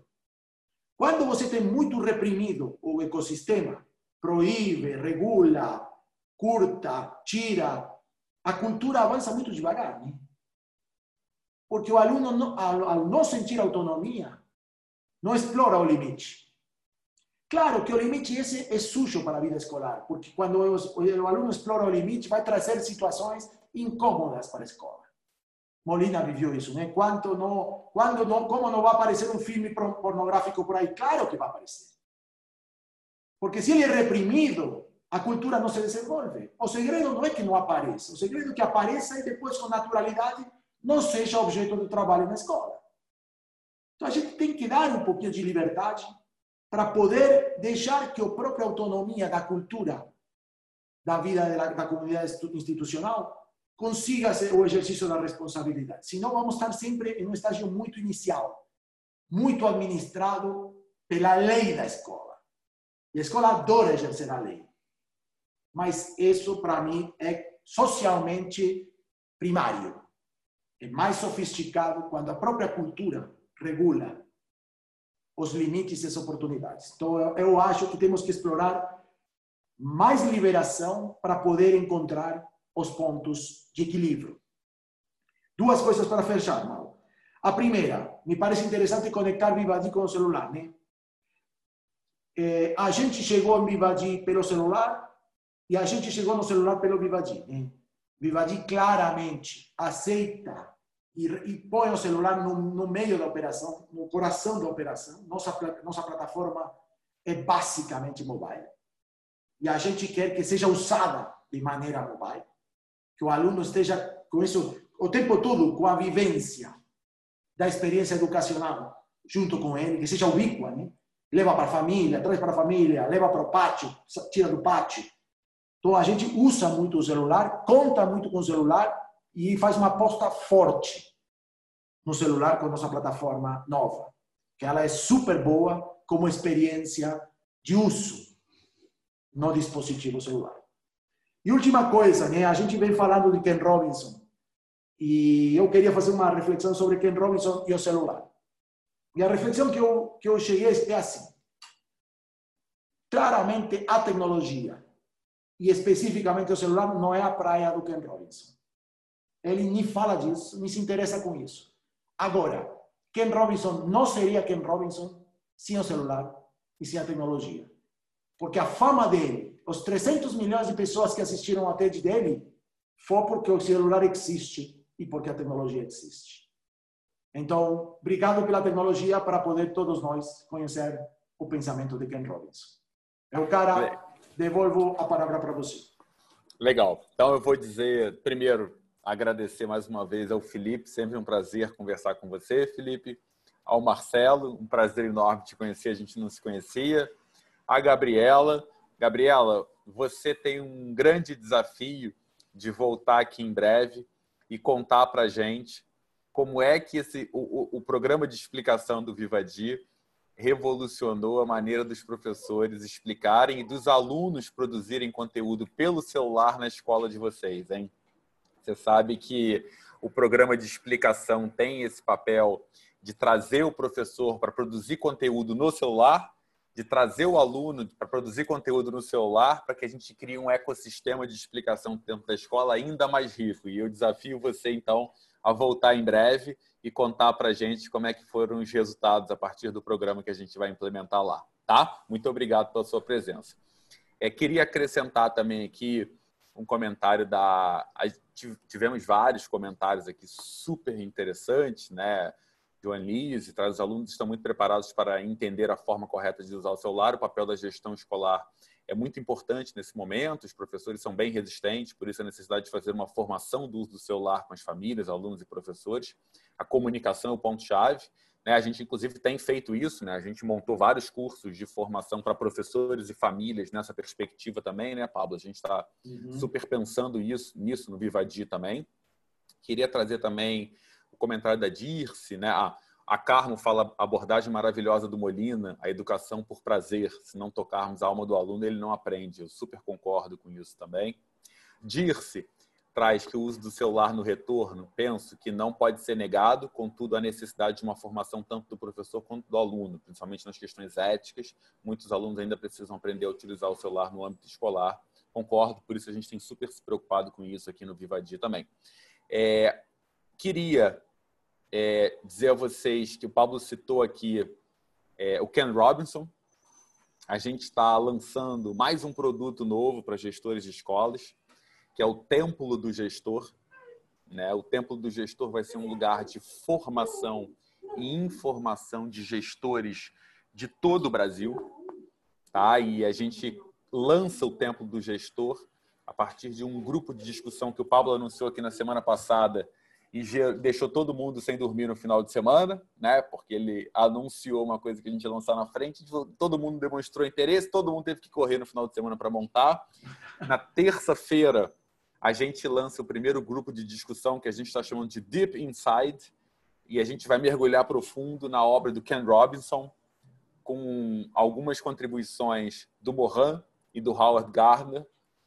Quando você tem muito reprimido o ecossistema, proíbe, regula, curta, tira, a cultura avança muito devagar. Porque o aluno, ao, não sentir autonomia, não explora o limite. Claro que o limite esse é sujo para a vida escolar, porque quando o aluno explora o limite, vai trazer situações incômodas para a escola. Molina viveu isso, né? Quanto não, quando não, como não vai aparecer um filme pornográfico por aí? Claro que vai aparecer. Porque se ele é reprimido, a cultura não se desenvolve. O segredo não é que não apareça, o segredo é que apareça e depois, com naturalidade, não seja objeto de trabalho na escola. Então a gente tem que dar um pouquinho de liberdade para poder deixar que a própria autonomia da cultura, da vida da, da comunidade institucional, consiga o exercício da responsabilidade. Senão, vamos estar sempre em um estágio muito inicial, muito administrado pela lei da escola. E a escola adora exercer a lei. Mas isso, para mim, é socialmente primário. É mais sofisticado quando a própria cultura regula os limites e as oportunidades. Então, eu acho que temos que explorar mais liberação para poder encontrar os pontos de equilíbrio. Duas coisas para fechar, Mal. A primeira, me parece interessante conectar Vivadi com o celular, né? É, a gente chegou em Vivadi pelo celular e a gente chegou no celular pelo Vivadi. Né? Claramente aceita e, e põe o celular no, no, meio da operação, no coração da operação. Nossa, nossa plataforma é basicamente mobile. E a gente quer que seja usada de maneira mobile que o aluno esteja com isso o tempo todo, com a vivência da experiência educacional junto com ele, que seja ubíqua, né? Leva para a família, traz para a família, leva para o pátio, tira do pátio. Então a gente usa muito o celular, conta muito com o celular e faz uma aposta forte no celular com a nossa plataforma nova, que ela é super boa como experiência de uso no dispositivo celular. E última coisa, né? A gente vem falando de Ken Robinson. E eu queria fazer uma reflexão sobre Ken Robinson e o celular. E a reflexão que eu, que eu cheguei é assim. Claramente, a tecnologia, e especificamente o celular, não é a praia do Ken Robinson. Ele nem fala disso, nem se interessa com isso. Agora, Ken Robinson não seria Ken Robinson sem o celular e sem a tecnologia. Porque a fama dele, os 300 milhões de pessoas que assistiram a TED dele foi porque o celular existe e porque a tecnologia existe. Então, obrigado pela tecnologia para poder todos nós conhecer o pensamento de Ken Robinson. Eu, cara, devolvo a palavra para você. Legal. Então, eu vou dizer, primeiro, agradecer mais uma vez ao Felipe. Sempre um prazer conversar com você, Felipe. Ao Marcelo, um prazer enorme te conhecer, a gente não se conhecia. A Gabriela. Gabriela, você tem um grande desafio de voltar aqui em breve e contar para gente como é que esse, o, o programa de explicação do Vivadi revolucionou a maneira dos professores explicarem e dos alunos produzirem conteúdo pelo celular na escola de vocês, hein? Você sabe que o programa de explicação tem esse papel de trazer o professor para produzir conteúdo no celular, de trazer o aluno para produzir conteúdo no celular, para que a gente crie um ecossistema de explicação dentro da escola ainda mais rico. E eu desafio você, então, a voltar em breve e contar para a gente como é que foram os resultados a partir do programa que a gente vai implementar lá, tá? Muito obrigado pela sua presença. É, queria acrescentar também aqui um comentário da. Tivemos vários comentários aqui super interessantes, né? Joan Lise traz os alunos estão muito preparados para entender a forma correta de usar o celular. O papel da gestão escolar é muito importante nesse momento. Os professores são bem resistentes, por isso a necessidade de fazer uma formação do uso do celular com as famílias, alunos e professores. A comunicação é o ponto-chave. Né? A gente, inclusive, tem feito isso. Né? A gente montou vários cursos de formação para professores e famílias nessa perspectiva também, né, Pablo? A gente está uhum. super pensando isso, nisso no Vivadi também. Queria trazer também o comentário da Dirce, né? Ah, a Carmo fala a abordagem maravilhosa do Molina, a educação por prazer. Se não tocarmos a alma do aluno, ele não aprende. Eu super concordo com isso também. Dirce traz que o uso do celular no retorno, penso que não pode ser negado, contudo, a necessidade de uma formação tanto do professor quanto do aluno, principalmente nas questões éticas. Muitos alunos ainda precisam aprender a utilizar o celular no âmbito escolar. Concordo, por isso a gente tem super se preocupado com isso aqui no Vivadia também. É, queria é, dizer a vocês que o Pablo citou aqui é, o Ken Robinson. A gente está lançando mais um produto novo para gestores de escolas que é o Templo do Gestor. Né? O Templo do Gestor vai ser um lugar de formação e informação de gestores de todo o Brasil. Tá? E a gente lança o Templo do Gestor a partir de um grupo de discussão que o Pablo anunciou aqui na semana passada e deixou todo mundo sem dormir no final de semana, né? Porque ele anunciou uma coisa que a gente ia lançar na frente, todo mundo demonstrou interesse, todo mundo teve que correr no final de semana para montar. Na terça-feira, a gente lança o primeiro grupo de discussão que a gente está chamando de Deep Inside, e a gente vai mergulhar profundo na obra do Ken Robinson, com algumas contribuições do Mohan e do Howard Gardner.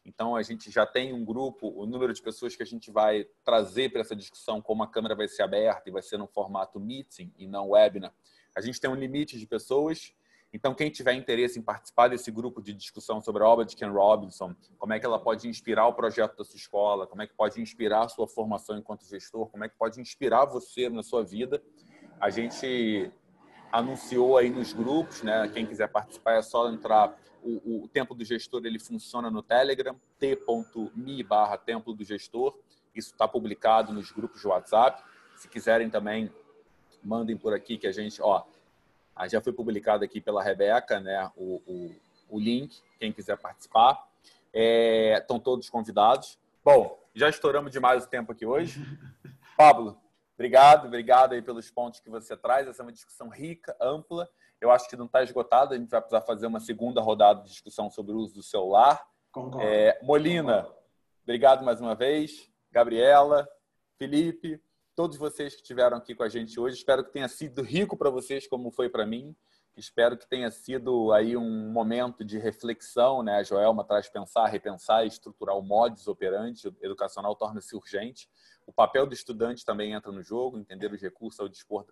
Então, a gente já tem um grupo, o número de pessoas que a gente vai trazer para essa discussão, como a câmera vai ser aberta e vai ser no formato meeting e não webinar. A gente tem um limite de pessoas então, quem tiver interesse em participar desse grupo de discussão sobre a obra de Ken Robinson, como é que ela pode inspirar o projeto da sua escola, como é que pode inspirar a sua formação enquanto gestor, como é que pode inspirar você na sua vida, a gente anunciou aí nos grupos, né? Quem quiser participar é só entrar. O, o Tempo do Gestor ele funciona no Telegram, t.me barra Templo do Gestor. Isso está publicado nos grupos de WhatsApp. Se quiserem também, mandem por aqui que a gente, ó, já foi publicado aqui pela Rebeca, né? O, o, o link, quem quiser participar. É, estão todos convidados. Bom, já estouramos demais o tempo aqui hoje. Pablo, obrigado, obrigado aí pelos pontos que você traz. Essa é uma discussão rica, ampla. Eu acho que não está esgotada. A gente vai precisar fazer uma segunda rodada de discussão sobre o uso do celular. É, Molina, Concordo. obrigado mais uma vez. Gabriela, Felipe, todos vocês que estiveram aqui com a gente hoje. Espero que tenha sido rico para vocês, como foi para mim. Espero que tenha sido aí um momento de reflexão, né? A Joelma traz pensar, repensar e estruturar o modus operandi educacional torna-se urgente. O papel do estudante também entra no jogo, entender os recursos ao dispor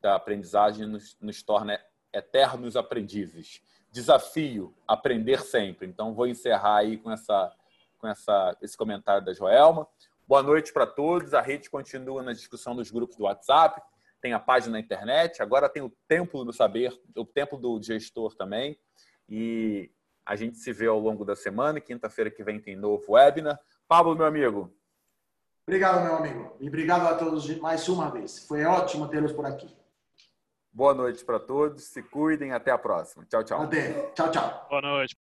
da aprendizagem nos, nos torna eternos aprendizes. Desafio, aprender sempre. Então, vou encerrar aí com, essa, com essa, esse comentário da Joelma. Boa noite para todos. A rede continua na discussão dos grupos do WhatsApp, tem a página na internet, agora tem o Templo do Saber, o Templo do Gestor também. E a gente se vê ao longo da semana. Quinta-feira que vem tem novo webinar. Pablo, meu amigo, Obrigado, meu amigo. E obrigado a todos mais uma vez. Foi ótimo tê-los por aqui. Boa noite para todos. Se cuidem. Até a próxima. Tchau, tchau. Até. Tchau, tchau. Boa noite.